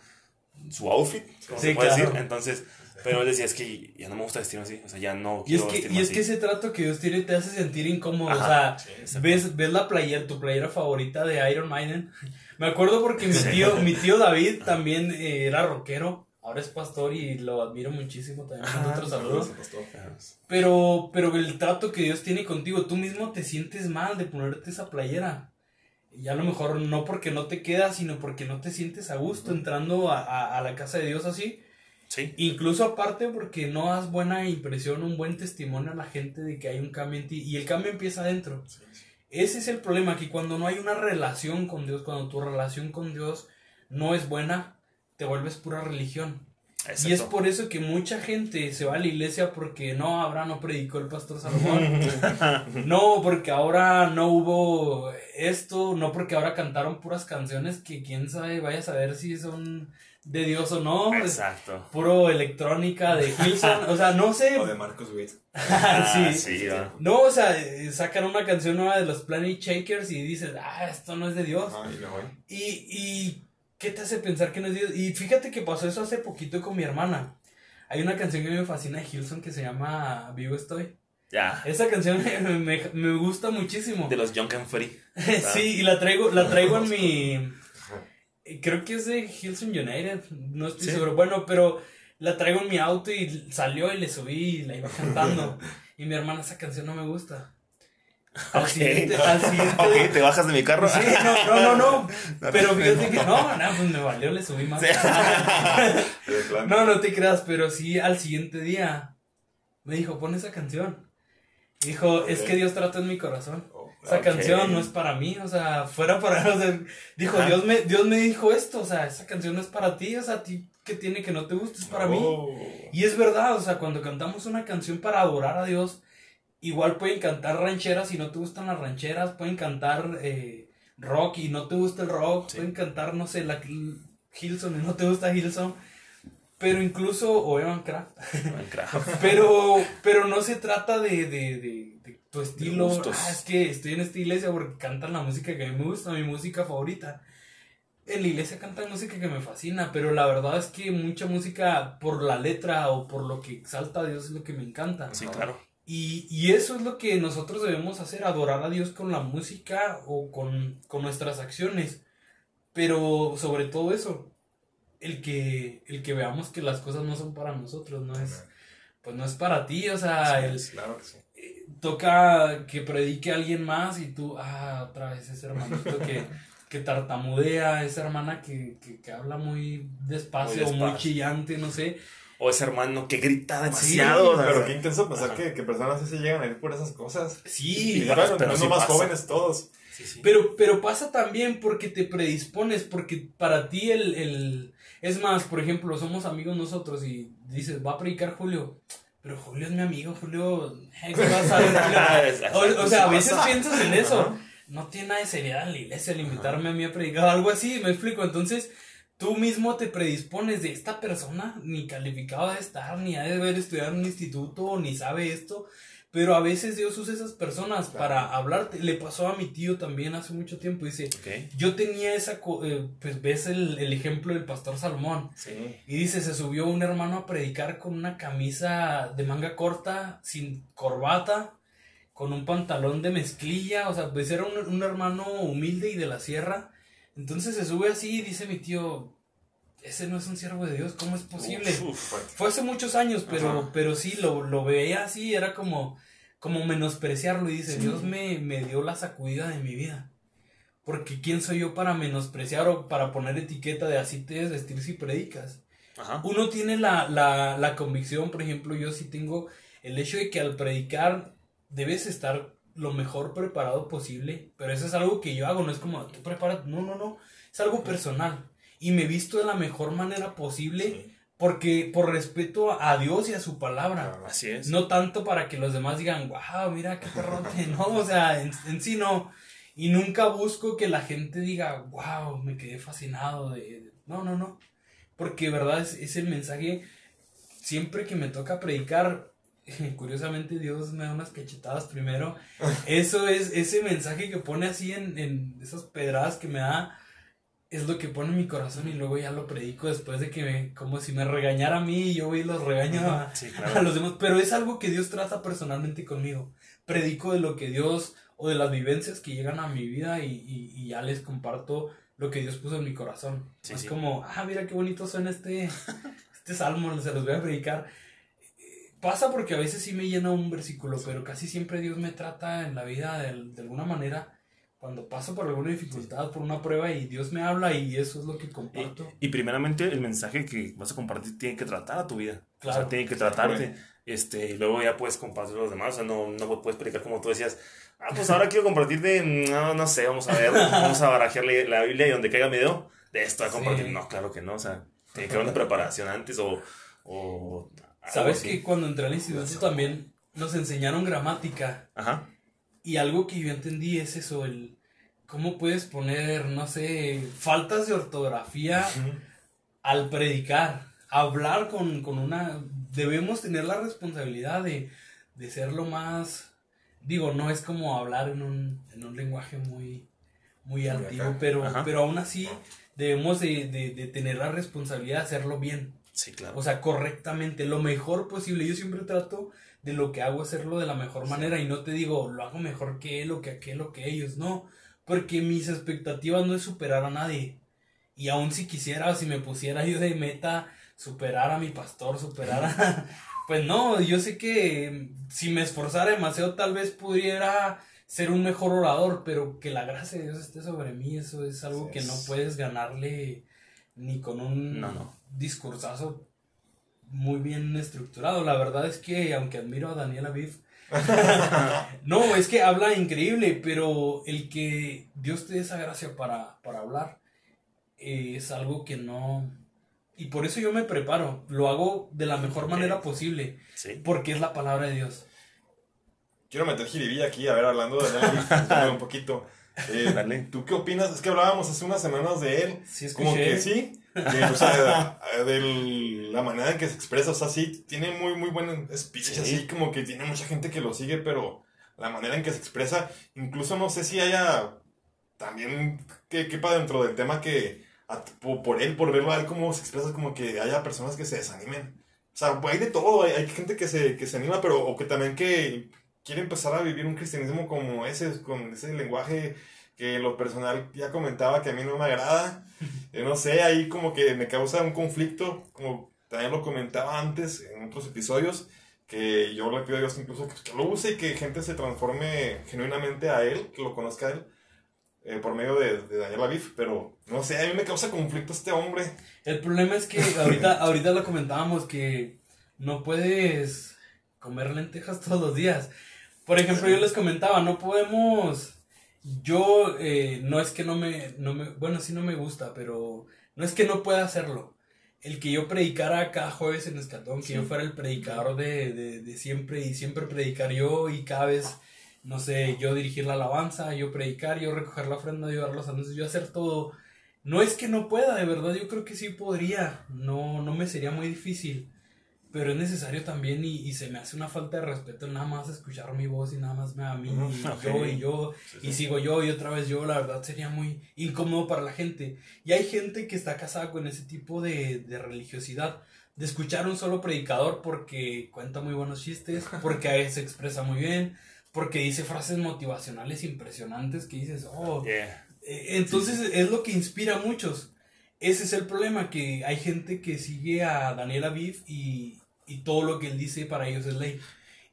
su outfit, como Sí, se puede claro. decir. Entonces, pero él decía, es que ya no me gusta vestirme así, o sea, ya no Y es, que, y es así". que ese trato que Dios tiene te hace sentir incómodo. Ajá, o sea, ves, ves la playera, tu playera favorita de Iron Maiden. Me acuerdo porque mi tío, mi tío David también eh, era rockero. Ahora es pastor y lo admiro muchísimo también. Ajá. Pero, pero el trato que Dios tiene contigo, tú mismo te sientes mal de ponerte esa playera. Y a lo mejor no porque no te queda, sino porque no te sientes a gusto entrando a, a- a la casa de Dios así. Sí, Incluso aparte porque no das buena impresión, un buen testimonio a la gente de que hay un cambio en ti. Y el cambio empieza adentro. Ese es el problema, que cuando no hay una relación con Dios, cuando tu relación con Dios no es buena, te vuelves pura religión. Y es exacto. por eso que mucha gente se va a la iglesia porque no, ahora no predicó el pastor Salomón. no, porque ahora no hubo esto, no porque ahora cantaron puras canciones que quién sabe, vaya a saber si son de Dios o no. Es Exacto. puro electrónica de Hilson, o sea, no sé. O de Marcos Witt. Ah, sí. sí, va. No, o sea, sacan una canción nueva de los Planet Shakers y dices, ah, esto no es de Dios. Y ¿eh? Y, y ¿qué te hace pensar que no es Dios? Y fíjate que pasó eso hace poquito con mi hermana. Hay una canción que me fascina de Hilson que se llama Vivo Estoy. Ya. Esa canción me, me- me gusta muchísimo. De los Junk and Free. sí, y la traigo, la traigo en mi... Creo que es de Hilson United, no estoy Sí. seguro. Bueno, pero la traigo en mi auto y salió y le subí y la iba cantando. y mi hermana, esa canción no me gusta. Al Ok. siguiente, al siguiente Ok, te bajas de mi carro. Sí, no, no, no, no. Pero fíjate que no, no, pues me valió, le subí más. Sí. No, no te creas, pero sí al siguiente día me dijo, pon esa canción. Dijo, es que Dios trató en mi corazón. Oh, Esa Ok. canción no es para mí, o sea, fuera para, o sea, dijo. Dios me, Dios me dijo esto, o sea, esa canción no es para ti, o sea, ti que tiene que no te guste, es para mí. Oh. Y es verdad, o sea, cuando cantamos una canción para adorar a Dios, igual pueden cantar rancheras y no te gustan las rancheras, pueden cantar eh, rock y no te gusta el rock, Sí. pueden cantar, no sé, la Hilson y no te gusta Hilson, pero incluso, o Evan Minecraft. pero, pero no se trata de, de, de, de tu estilo, ah, es que estoy en esta iglesia porque cantan la música que a mí me gusta, mi música favorita. en la iglesia cantan música que me fascina, pero la verdad es que mucha música por la letra o por lo que exalta a Dios es lo que me encanta. Sí, claro. Y, y eso es lo que nosotros debemos hacer, adorar a Dios con la música o con, con nuestras acciones. Pero sobre todo eso, el que, el que veamos que las cosas no son para nosotros, no es, pues no es para ti, o sea, el, Claro que sí. toca que predique a alguien más y tú, ah, otra vez ese hermanito que, que tartamudea, esa hermana que, que, que habla muy despacio, Muy o muy despacio. chillante, no sé. O ese hermano que grita demasiado. o sea, Pero qué intenso pensar que, que personas así se llegan a ir por esas cosas. Sí, Y pero- bueno, pero no sí más pasa. jóvenes todos. sí, sí. Pero, pero pasa también porque te predispones, porque para ti el, el... Es más, por ejemplo, somos amigos nosotros y dices, va a predicar Julio. Pero Julio es mi amigo, Julio... eh, ¿qué vas a ver, Julio? O, o sea, a veces piensas en eso. No tiene nada de seriedad en la iglesia el invitarme a mí a predicar o algo así, me explico. Entonces, tú mismo te predispones de esta persona, ni calificado de estar, ni ha de haber estudiado en un instituto, ni sabe esto. Pero a veces Dios usa esas personas Claro. para hablarte. Le pasó a mi tío también hace mucho tiempo. Dice, yo tenía esa, eh, pues ves el, el ejemplo del pastor Salmón. Sí. Y dice, se subió un hermano a predicar con una camisa de manga corta, sin corbata, con un pantalón de mezclilla. O sea, pues era un, un hermano humilde y de la sierra. Entonces se sube así y dice mi tío, ese no es un siervo de Dios, ¿cómo es posible? Uf. Fue hace muchos años, pero, Ajá. pero sí, lo, lo veía así, era como, como menospreciarlo. Y dice, Dios me, me dio la sacudida de mi vida. Porque ¿quién soy yo para menospreciar o para poner etiqueta de así te debes vestir si predicas? Ajá. Uno tiene la, la, la convicción, por ejemplo, yo sí tengo el hecho de que al predicar debes estar lo mejor preparado posible, pero eso es algo que yo hago, no es como tú preparas, no, no, no, es algo personal y me visto de la mejor manera posible Sí. porque por respeto a Dios y a su palabra. Claro. Así es. No tanto para que los demás digan, wow, mira qué perrote, no, o sea, en, en sí no. Y nunca busco que la gente diga, wow, me quedé fascinado de... de-". No, no, no. Porque, verdad, es, es el mensaje, siempre que me toca predicar, curiosamente Dios me da unas cachetadas primero. Eso es, ese mensaje que pone así en, en esas pedradas que me da, es lo que pone en mi corazón y luego ya lo predico después de que me, como si me regañara a mí y yo voy y los regaño a, Sí, a claro. los demás, pero es algo que Dios trata personalmente conmigo. Predico de lo que Dios o de las vivencias que llegan a mi vida y, y- y ya les comparto lo que Dios puso en mi corazón. Sí, es sí. como, ah, mira qué bonito suena este, este salmo, se los voy a predicar. Pasa porque a veces sí me llena un versículo, pero casi siempre Dios me trata en la vida de, de alguna manera cuando paso por alguna dificultad, por una prueba y Dios me habla y eso es lo que comparto. Y, y primeramente el mensaje que vas a compartir tiene que tratar a tu vida. O Claro. sea, tiene que tratarte. Este, y luego ya puedes compartir a los demás. O sea, no, no puedes predicar como tú decías. Ah, pues ahora quiero compartir de. mm, No, no sé, vamos a ver. Vamos a barajear la, Biblia y donde caiga mi dedo, de esto a compartir. Sí. No, claro que no. O sea, tiene que haber una preparación antes o. o Sabes que cuando entré al instituto también nos enseñaron gramática Ajá. y algo que yo entendí es eso, el cómo puedes poner, no sé, faltas de ortografía al predicar, hablar con, con una... Debemos tener la responsabilidad de, de ser lo más... Digo, no es como hablar en un, en un lenguaje muy, muy antiguo, pero, Ajá. pero aún así debemos de, de- de tener la responsabilidad de hacerlo bien. Sí, claro. O sea, correctamente, lo mejor posible. Yo siempre trato de lo que hago hacerlo de la mejor manera y no te digo, lo hago mejor que él o que aquel o que ellos, no. Porque mis expectativas no es superar a nadie. Y aun si quisiera, si me pusiera yo de meta, superar a mi pastor, superar a... Pues no, yo sé que si me esforzara demasiado tal vez pudiera ser un mejor orador, pero que la gracia de Dios esté sobre mí, eso es algo Sí, que no es- puedes ganarle ni con un No, no. Discursazo muy bien estructurado. La verdad es que, aunque admiro a Daniel Aviv, no, es que habla increíble, pero el que Dios te dé esa gracia para, para hablar eh, es algo que no... Y por eso yo me preparo, lo hago de la mejor manera posible, Sí. porque es la palabra de Dios. Quiero meter jiribilla aquí, a ver, hablando de Daniel un poquito. Eh, Dale. ¿Tú qué opinas? Es que hablábamos hace unas semanas de él. Sí, Como que sí, que, o sea, de la manera en que se expresa, o sea, sí, tiene muy, muy buen speech, Sí. así como que tiene mucha gente que lo sigue, pero la manera en que se expresa, incluso no sé si haya también que quepa dentro del tema que a- por él, por verlo a él cómo se expresa, como que haya personas que se desanimen. O sea, hay de todo, hay, hay gente que se, que se anima, pero o que también que quiere empezar a vivir un cristianismo como ese, con ese lenguaje que lo personal ya comentaba que a mí no me agrada. Eh, no sé, ahí como que me causa un conflicto, como también lo comentaba antes en otros episodios, que yo le pido a Dios incluso que, que lo use y que gente se transforme genuinamente a Él, que lo conozca a Él, eh, por medio de, de Daniel Aviv, pero no sé, a mí me causa conflicto este hombre. El problema es que ahorita, ahorita lo comentábamos que no puedes comer lentejas todos los días. Por ejemplo, yo les comentaba, no podemos. Yo eh, no es que no me, no me. Bueno, sí no me gusta, pero no es que no pueda hacerlo. El que yo predicara cada jueves en Escatón, que yo fuera el predicador de, de, de siempre y siempre predicar yo y cada vez, no sé, yo dirigir la alabanza, yo predicar, yo recoger la ofrenda, yo dar los anuncios, yo hacer todo. No es que no pueda, de verdad, yo creo que sí podría. No, no me sería muy difícil. Pero es necesario también y, y se me hace una falta de respeto nada más escuchar mi voz y nada más me a mí y Ok. yo y yo y sigo yo y otra vez yo, la verdad sería muy incómodo para la gente. Y hay gente que está casada con ese tipo de, de religiosidad, de escuchar un solo predicador porque cuenta muy buenos chistes, porque a él se expresa muy bien, porque dice frases motivacionales impresionantes que dices, oh, Yeah. eh, Entonces es lo que inspira a muchos. Ese es el problema, que hay gente que sigue a Daniel Aviv y, y todo lo que él dice para ellos es ley.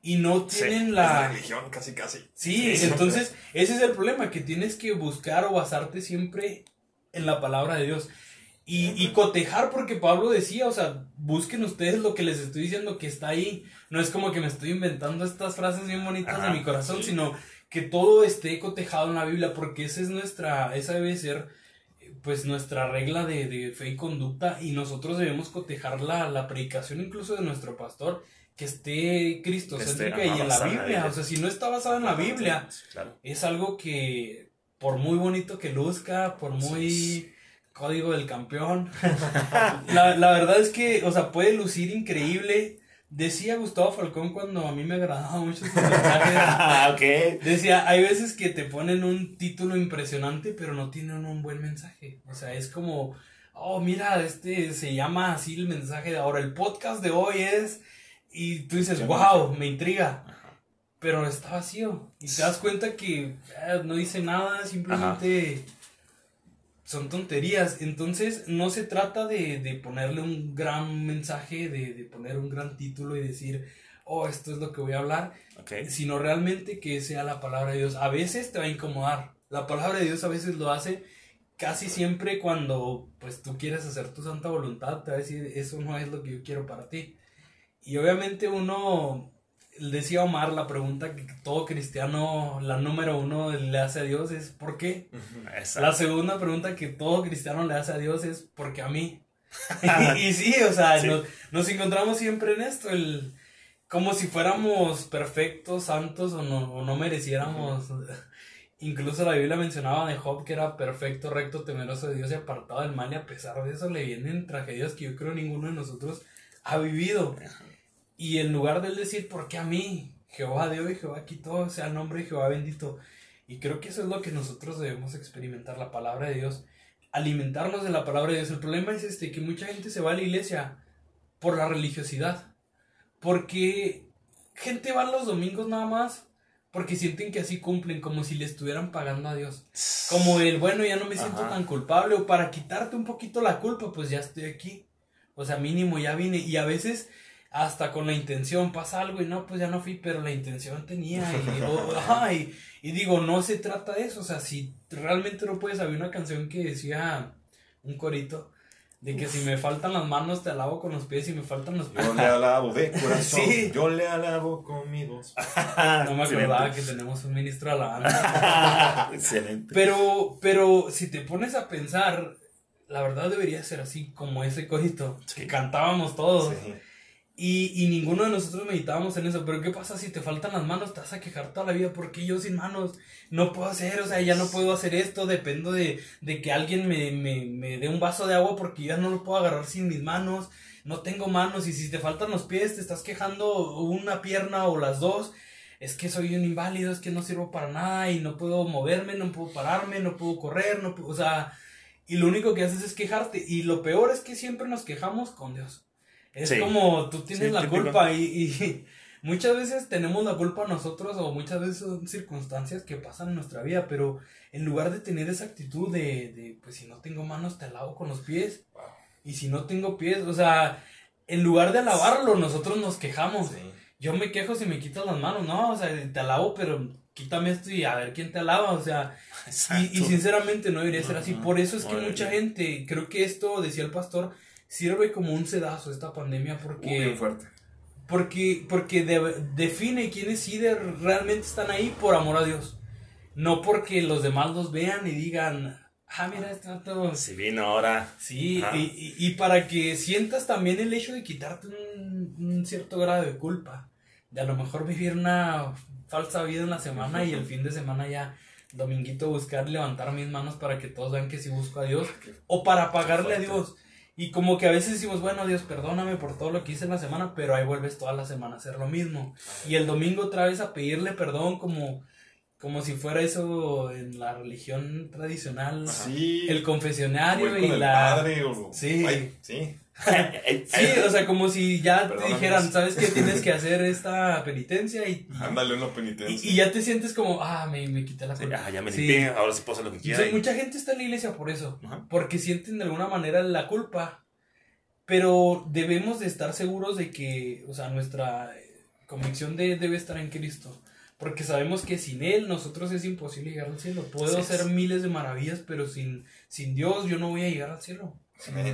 Y no Sí, tienen Es la... religión, casi, casi. Sí, Sí, entonces ese es el problema, que tienes que buscar o basarte siempre en la palabra de Dios. Y, y cotejar, porque Pablo decía, o sea, busquen ustedes lo que les estoy diciendo que está ahí. No es como que me estoy inventando estas frases bien bonitas Ajá, de mi corazón, sí. sino que todo esté cotejado en la Biblia, porque esa es nuestra, esa debe ser pues nuestra regla de, de fe y conducta y nosotros debemos cotejar la, la predicación incluso de nuestro pastor que esté cristocéntrica Que esté, y en la basada Biblia. O sea, si no está basado en la Biblia, Sí, claro. es algo que por muy bonito que luzca, por muy código del campeón, la, la verdad es que, o sea, puede lucir increíble. Decía Gustavo Falcón cuando a mí me agradaba mucho. Ah, ok. Decía, hay veces que te ponen un título impresionante, pero no tienen un buen mensaje. O sea, es como, oh, mira, este se llama así el mensaje de ahora. El podcast de hoy es. Y tú dices, wow, me intriga. Pero está vacío. Y te das cuenta que eh, no dice nada, simplemente son tonterías. Entonces, no se trata de, de ponerle un gran mensaje, de, de poner un gran título y decir, oh, esto es lo que voy a hablar Ok. sino realmente que sea la palabra de Dios. A veces te va a incomodar. La palabra de Dios a veces lo hace casi siempre cuando pues tú quieres hacer tu santa voluntad, te va a decir, eso no es lo que yo quiero para ti. Y obviamente uno, decía Omar, la pregunta que todo cristiano, la número uno le hace a Dios es ¿por qué? Exacto. La segunda pregunta que todo cristiano le hace a Dios es ¿por qué a mí? y, y sí, o sea, Sí. Nos, nos encontramos siempre en esto, el, como si fuéramos perfectos, santos o no, o no mereciéramos. Incluso la Biblia mencionaba de Job que era perfecto, recto, temeroso de Dios y apartado del mal y a pesar de eso le vienen tragedias que yo creo ninguno de nosotros ha vivido. Y en lugar de él decir, ¿por qué a mí? Jehová dio y Jehová quitó, sea el nombre de Jehová bendito. Y creo que eso es lo que nosotros debemos experimentar, la palabra de Dios, alimentarnos de la palabra de Dios. El problema es este, que mucha gente se va a la iglesia por la religiosidad, porque gente va los domingos nada más porque sienten que así cumplen, como si le estuvieran pagando a Dios. Como el, bueno, ya no me siento Ajá. tan culpable, o para quitarte un poquito la culpa, pues ya estoy aquí. O sea, mínimo ya vine. Y a veces hasta con la intención pasa algo y no, pues ya no fui, pero la intención tenía. Y, o- ajá, y, digo, no se trata de eso. O sea, si realmente no puedes, había una canción que decía un corito. De que si me faltan las manos te alabo con los pies, si me faltan los pies. Yo le alabo de corazón. Sí. Yo le alabo con mi voz. No me acordaba que tenemos un ministro. Excelente. Excelente. Pero, pero si te pones a pensar, la verdad debería ser así como ese corito que cantábamos todos. Sí. Y, y ninguno de nosotros meditábamos en eso. Pero ¿qué pasa si te faltan las manos? Te vas a quejar toda la vida. porque yo sin manos? No puedo hacer, o sea, ya no puedo hacer esto. Dependo de, de que alguien me, me, me dé un vaso de agua porque ya no lo puedo agarrar sin mis manos. No tengo manos. Y si te faltan los pies, te estás quejando una pierna o las dos. Es que soy un inválido, es que no sirvo para nada y no puedo moverme, no puedo pararme, no puedo correr, no puedo, o sea, y lo único que haces es quejarte. Y lo peor es que siempre nos quejamos con Dios. Es Sí. como tú tienes Sí, la culpa y, y muchas veces tenemos la culpa nosotros o muchas veces son circunstancias que pasan en nuestra vida, pero en lugar de tener esa actitud de, de pues si no tengo manos te alabo con los pies Wow. y si no tengo pies, o sea, en lugar de alabarlo nosotros nos quejamos. Sí. Yo me quejo si me quitas las manos, no, o sea, te alabo, pero quítame esto y a ver quién te alaba, o sea, y, sinceramente no debería ser así. Por eso es que No mucha gente, creo que esto, decía el pastor, sirve como un sedazo esta pandemia Uh, porque, bien fuerte. porque, porque de- define quiénes sí de- realmente están ahí por amor a Dios. No porque los demás los vean y digan, ah, mira, este vato Si vino ahora. Sí, y, y- y para que sientas también el hecho de quitarte un, un cierto grado de culpa, de a lo mejor vivir una falsa vida en la semana y el fin de semana ya dominguito buscar levantar mis manos para que todos vean que sí busco a Dios o para pagarle a. Dios. Y como que a veces decimos, bueno, Dios, perdóname por todo lo que hice en la semana, pero ahí vuelves toda la semana a hacer lo mismo. Y el domingo otra vez a pedirle perdón como, como si fuera eso en la religión tradicional. Sí. El confesionario y el la... padre o... Sí. Ay, sí. Sí, o sea, como si ya te dijeran, ¿sabes qué? Tienes que hacer esta penitencia y, Ándale una y, penitencia. y ya te sientes como, ah, me, me quité la Sí, culpa. ah, ya me Sí. limpié, ahora sí puedo hacer lo que Y quiera. so- y- mucha gente está en la iglesia por eso, Ajá. porque sienten de alguna manera la culpa, pero debemos de estar seguros de que, o sea, nuestra eh, convicción de- debe estar en Cristo. Porque sabemos que sin Él nosotros es imposible llegar al cielo. Puedo Así es. hacer miles de maravillas, pero sin, sin Dios yo no voy a llegar al cielo.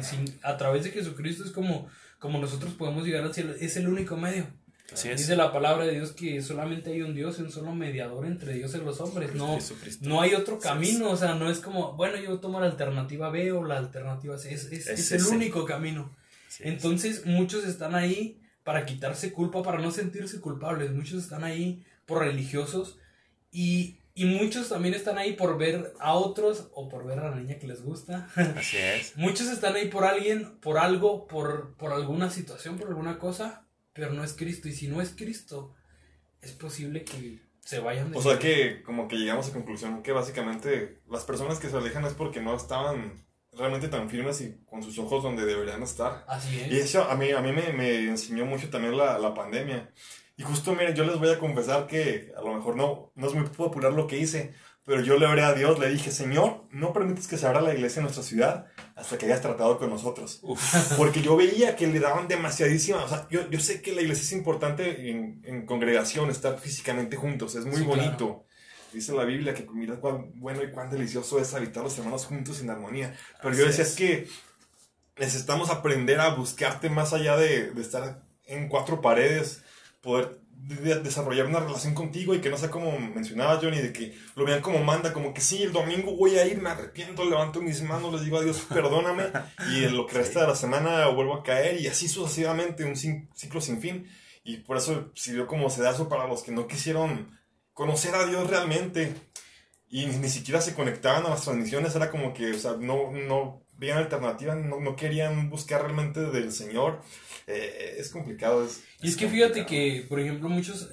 Sin- a través de Jesucristo es como, como nosotros podemos llegar al cielo. Es el único medio. Así es. Dice la palabra de Dios que solamente hay un Dios un solo mediador entre Dios y los hombres. No, no hay otro camino, o sea, no es como, bueno, yo tomo la alternativa B o la alternativa C, es, es- Es el único camino. Entonces, muchos están ahí para quitarse culpa, para no sentirse culpables, muchos están ahí por religiosos y, y muchos también están ahí por ver a otros o por ver a la niña que les gusta. Así es. muchos están ahí por alguien, por algo, por, por alguna situación, por alguna cosa, pero no es Cristo. Y si no es Cristo, es posible que se vayan de O sea que como que llegamos a conclusión que básicamente las personas que se alejan es porque no estaban realmente tan firmes y con sus ojos donde deberían estar. Así es. Y eso a mí, a mí me, me enseñó mucho también la, la pandemia. Y justo, miren, yo les voy a confesar que a lo mejor no, no es muy popular lo que hice, pero yo le oré a Dios, le dije, Señor, no permites que se abra la iglesia en nuestra ciudad hasta que hayas tratado con nosotros. Porque yo veía que le daban demasiadísima, o sea, yo, yo sé que la iglesia es importante en, en congregación, estar físicamente juntos, es muy Sí, claro. bonito. Dice la Biblia que mira cuán bueno y cuán delicioso es habitar los hermanos juntos en armonía. Pero yo Así decía, es. es que necesitamos aprender a buscarte más allá de, de estar en cuatro paredes, poder de- de- desarrollar una relación contigo y que no sea como mencionaba Johnny, de que lo vean como manda, como que sí, el domingo voy a ir, me arrepiento, levanto mis manos, les digo a Dios, perdóname, y en lo que resta de la semana vuelvo a caer, y así sucesivamente, un ciclo sin fin. Y por eso sirvió como sedazo para los que no quisieron conocer a Dios realmente y ni, ni siquiera se conectaban a las transmisiones, era como que, o sea, no, no veían alternativa, no, no querían buscar realmente del Señor. Eh, es complicado. Es, Y es que fíjate que, por ejemplo, muchos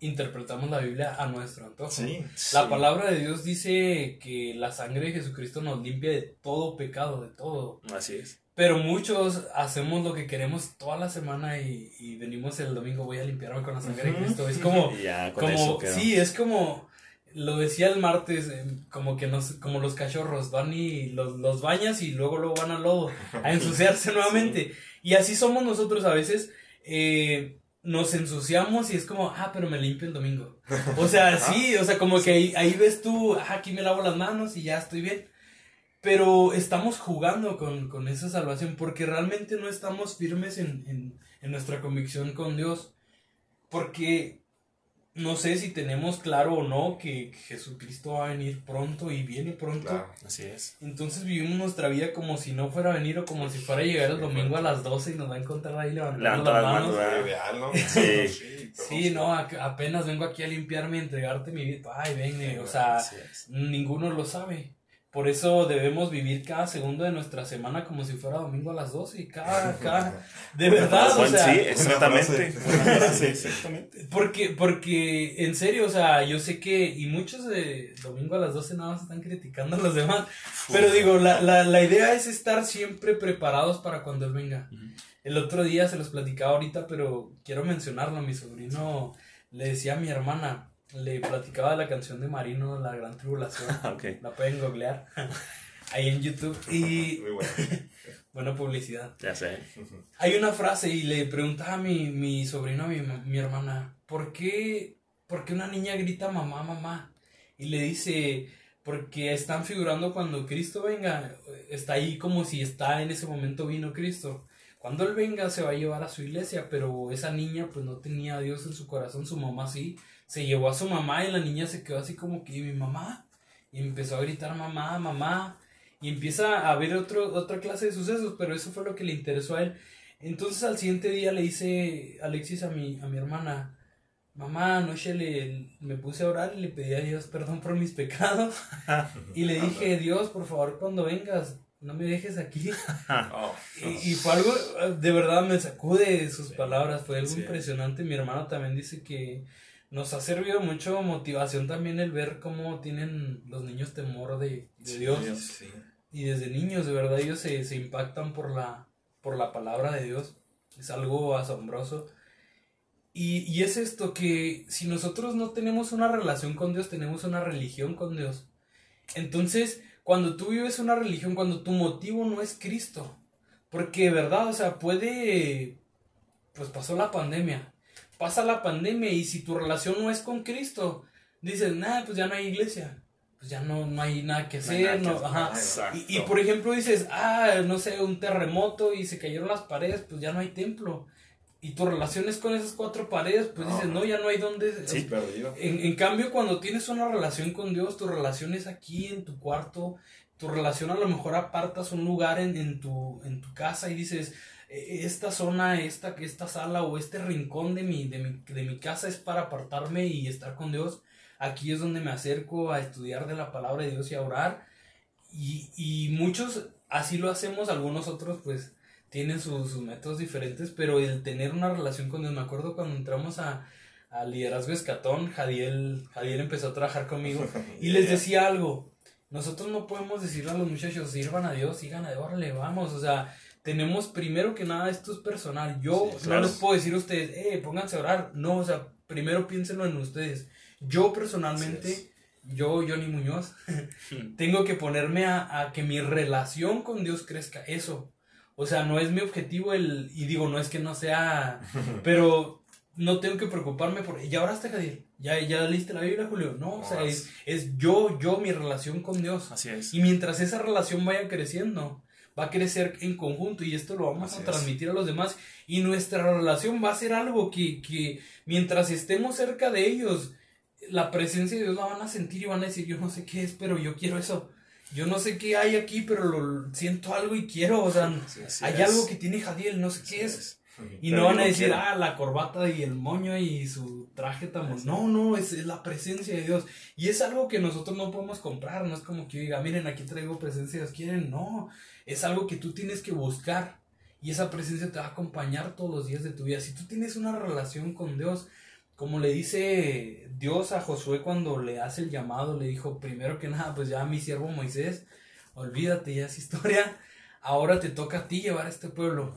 interpretamos la Biblia a nuestro antojo. Sí, La Sí. palabra de Dios dice que la sangre de Jesucristo nos limpia de todo pecado, de todo. Así es. Pero muchos hacemos lo que queremos toda la semana y, y venimos el domingo, voy a limpiarme con la sangre de Ujú. Cristo. Es como, ya como eso sí, es como, lo decía el martes, eh, como que nos, como los cachorros van y los, los bañas y luego luego van al lodo a ensuciarse nuevamente. Y así somos nosotros a veces. eh, nos ensuciamos y es como, ah, pero me limpio el domingo. O sea, sí, o sea, como que ahí, ahí ves tú, ah, aquí me lavo las manos y ya estoy bien. Pero estamos jugando con, con esa salvación porque realmente no estamos firmes en, en, en nuestra convicción con Dios. Porque no sé si tenemos claro o no que Jesucristo va a venir pronto y viene pronto. Claro. Así es. Entonces vivimos nuestra vida como si no fuera a venir o como si fuera a llegar el domingo a las 12 y nos va a encontrar ahí levantando Levanta las manos. manos. Sí. pero Sí, no, apenas vengo aquí a limpiarme y entregarte mi vida. Ay, ven, o sea, ninguno lo sabe. Por eso debemos vivir cada segundo de nuestra semana como si fuera domingo a las 12 y cada, cada, de verdad, o sea, sí, exactamente. Sí, exactamente. porque, porque, en serio, o sea, yo sé que, y muchos de domingo a las 12 nada más están criticando a los demás, pero digo, la, la, la idea es estar siempre preparados para cuando Él venga. El otro día se los platicaba ahorita, pero quiero mencionarlo, mi sobrino le decía a mi hermana, le platicaba de la canción de Marino, La Gran Tribulación, Ok. la pueden googlear ahí en YouTube, y Muy bueno. buena publicidad. Ya sé. Hay una frase y le preguntaba a mi, mi sobrino, a mi, mi hermana, ¿por qué, ¿por qué una niña grita mamá, mamá? Y le dice, porque están figurando cuando Cristo venga, está ahí como si está en ese momento vino Cristo. Cuando Él venga se va a llevar a su iglesia, pero esa niña pues no tenía a Dios en su corazón, su mamá sí, se llevó a su mamá y la niña se quedó así como que, ¿y mi mamá? Y empezó a gritar mamá, mamá, y empieza a haber otro, otra clase de sucesos, pero eso fue lo que le interesó a él. Entonces al siguiente día le dice Alexis a mi, a mi hermana, mamá, anoche le, me puse a orar y le pedí a Dios perdón por mis pecados. y le dije, Dios, por favor, cuando vengas, no me dejes aquí. Oh, Y, y fue algo, de verdad me sacude sus palabras, fue algo Sí. impresionante. Mi hermano también dice que nos ha servido mucho motivación también el ver cómo tienen los niños temor de, de Dios. sí. Y desde niños, de verdad, ellos se, se impactan por la, por la palabra de Dios. Es algo asombroso. Y, y es esto que si nosotros no tenemos una relación con Dios, tenemos una religión con Dios. Entonces, cuando tú vives una religión, cuando tu motivo no es Cristo, porque de verdad, o sea, puede, pues pasó la pandemia, pasa la pandemia y si tu relación no es con Cristo, dices, nah, pues ya no hay iglesia, pues ya no, no hay nada que hacer, nada no, que ajá. Exacto. Y, y, por ejemplo dices, ah, no sé, un terremoto y se cayeron las paredes, pues ya no hay templo. Y tu relación es con esas cuatro paredes, pues No. dices, no, ya no hay donde... Sí, perdido. En, en cambio, cuando tienes una relación con Dios, tu relación es aquí en tu cuarto, tu relación a lo mejor apartas un lugar en, en, tu, en tu casa y dices, "Eh, esta zona, esta, esta sala o este rincón de mi, de, mi, de mi casa es para apartarme y estar con Dios. Aquí es donde me acerco a estudiar de la palabra de Dios y a orar. Y, y muchos así lo hacemos, algunos otros pues tienen sus, sus métodos diferentes, pero el tener una relación con Dios, me acuerdo cuando entramos a, a Liderazgo Escatón, Jadiel, Jadiel empezó a trabajar conmigo y les decía algo, nosotros no podemos decirle a los muchachos, sirvan a Dios, sigan a Dios, órale, vamos, o sea, tenemos primero que nada, esto es personal, yo Sí, no les puedo decir a ustedes, eh, pónganse a orar, no, o sea, primero piénsenlo en ustedes, yo personalmente, yo, Johnny Muñoz, tengo que ponerme a, a que mi relación con Dios crezca, eso, o sea, no es mi objetivo el, y digo, no es que no sea, pero no tengo que preocuparme por, ya oraste, Jadiel, ya, ya leíste la Biblia, Julio, no, o sea, es, es yo, yo, mi relación con Dios. Así es. Y mientras esa relación vaya creciendo, va a crecer en conjunto y esto lo vamos Así a es. transmitir a los demás. Y nuestra relación va a ser algo que, que mientras estemos cerca de ellos, la presencia de Dios la van a sentir y van a decir, yo no sé qué es, pero yo quiero eso. Yo no sé qué hay aquí, pero lo, siento algo y quiero, o sea, hay es. algo que tiene Jadiel, no sé qué es. Y Pero no van a decir, quiero. ah, la corbata y el moño y su traje tan bon-". No, no, es, es la presencia de Dios. Y es algo que nosotros no podemos comprar. No es como que yo diga, miren, aquí traigo presencia de Dios. ¿Quieren? No. Es algo que tú tienes que buscar. Y esa presencia te va a acompañar todos los días de tu vida. Si tú tienes una relación con Dios, como le dice Dios a Josué cuando le hace el llamado, le dijo, primero que nada, pues ya mi siervo Moisés, olvídate ya esa historia. Ahora te toca a ti llevar a este pueblo.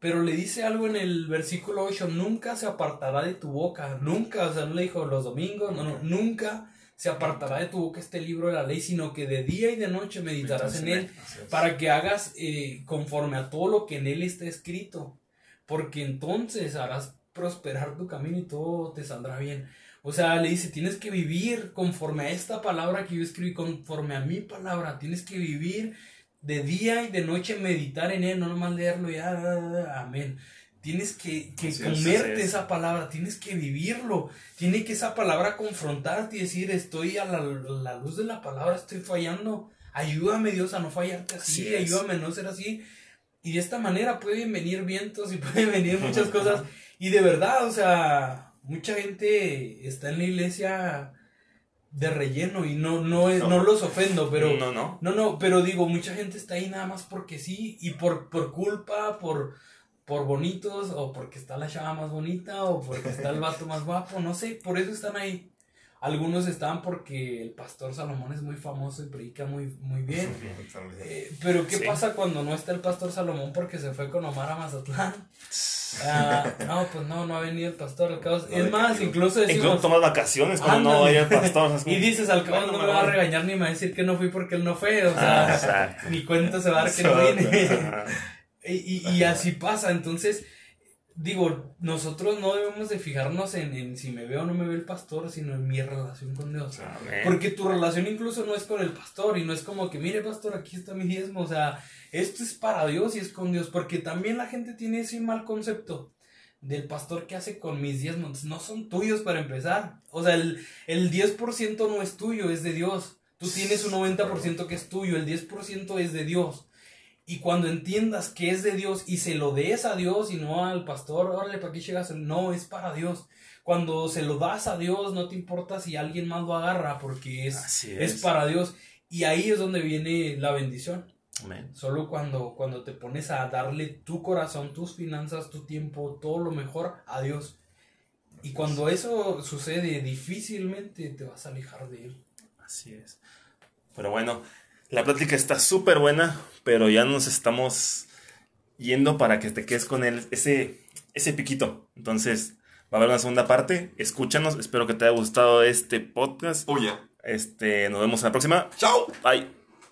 Pero le dice algo en el versículo 8, nunca se apartará de tu boca, nunca, o sea, no le dijo los domingos, no, no, nunca se apartará de tu boca este libro de la ley, sino que de día y de noche meditarás en él para que hagas eh, conforme a todo lo que en él está escrito, porque entonces harás prosperar tu camino y todo te saldrá bien. O sea, le dice, tienes que vivir conforme a esta palabra que yo escribí, conforme a mi palabra, tienes que vivir de día y de noche, meditar en él, no nomás leerlo ya, amén. Tienes que, que comerte esa palabra, tienes que vivirlo, tiene que esa palabra confrontarte y decir, estoy a la, la luz de la palabra, estoy fallando, ayúdame Dios a no fallarte así, ayúdame a no ser así. Y de esta manera pueden venir vientos y pueden venir muchas cosas. Y de verdad, o sea, mucha gente está en la iglesia de relleno y no, no, es, no. los ofendo, pero... No, no. No, no, pero digo, mucha gente está ahí nada más porque sí y por, por culpa, por, por bonitos o porque está la chava más bonita o porque está el vato más guapo, no sé, por eso están ahí. Algunos están porque el pastor Salomón es muy famoso y predica muy, muy bien. Eh, pero ¿qué pasa cuando no está el pastor Salomón porque se fue con Omar a Mazatlán? Ah, no, pues no, no ha venido el pastor. Al cabo, es más, incluso decimos... Incluso tomas vacaciones cuando no vaya el pastor. y dices, al cabo no me va a regañar ni me va a decir que no fui porque él no fue. O sea, ah, ni cuenta se va a dar que no vine. y, y así pasa, entonces digo, nosotros no debemos de fijarnos en, si me veo o no me ve el pastor, sino en mi relación con Dios. Porque tu relación incluso no es con el pastor y no es como que, mire pastor, aquí está mi diezmo. O sea, esto es para Dios y es con Dios. Porque también la gente tiene ese mal concepto del pastor que hace con mis diezmos. No son tuyos para empezar. O sea, el, el 10% no es tuyo, es de Dios. Tú tienes un 90% que es tuyo, el 10% es de Dios. Y cuando entiendas que es de Dios y se lo des a Dios y no al pastor, órale, ¿para qué llegas? No, es para Dios. Cuando se lo das a Dios, no te importa si alguien más lo agarra, porque es, es. para Dios. Y ahí es donde viene la bendición. Solo cuando, cuando te pones a darle tu corazón, tus finanzas, tu tiempo, todo lo mejor a Dios. Y cuando eso sucede, difícilmente te vas a alejar de Él. Así es. Pero bueno, la plática está súper buena, pero ya nos estamos yendo para que te quedes con él, ese, ese piquito. Entonces, va a haber una segunda parte. Escúchanos. Espero que te haya gustado este podcast. Oh, Este, nos vemos en la próxima. Chao. Bye.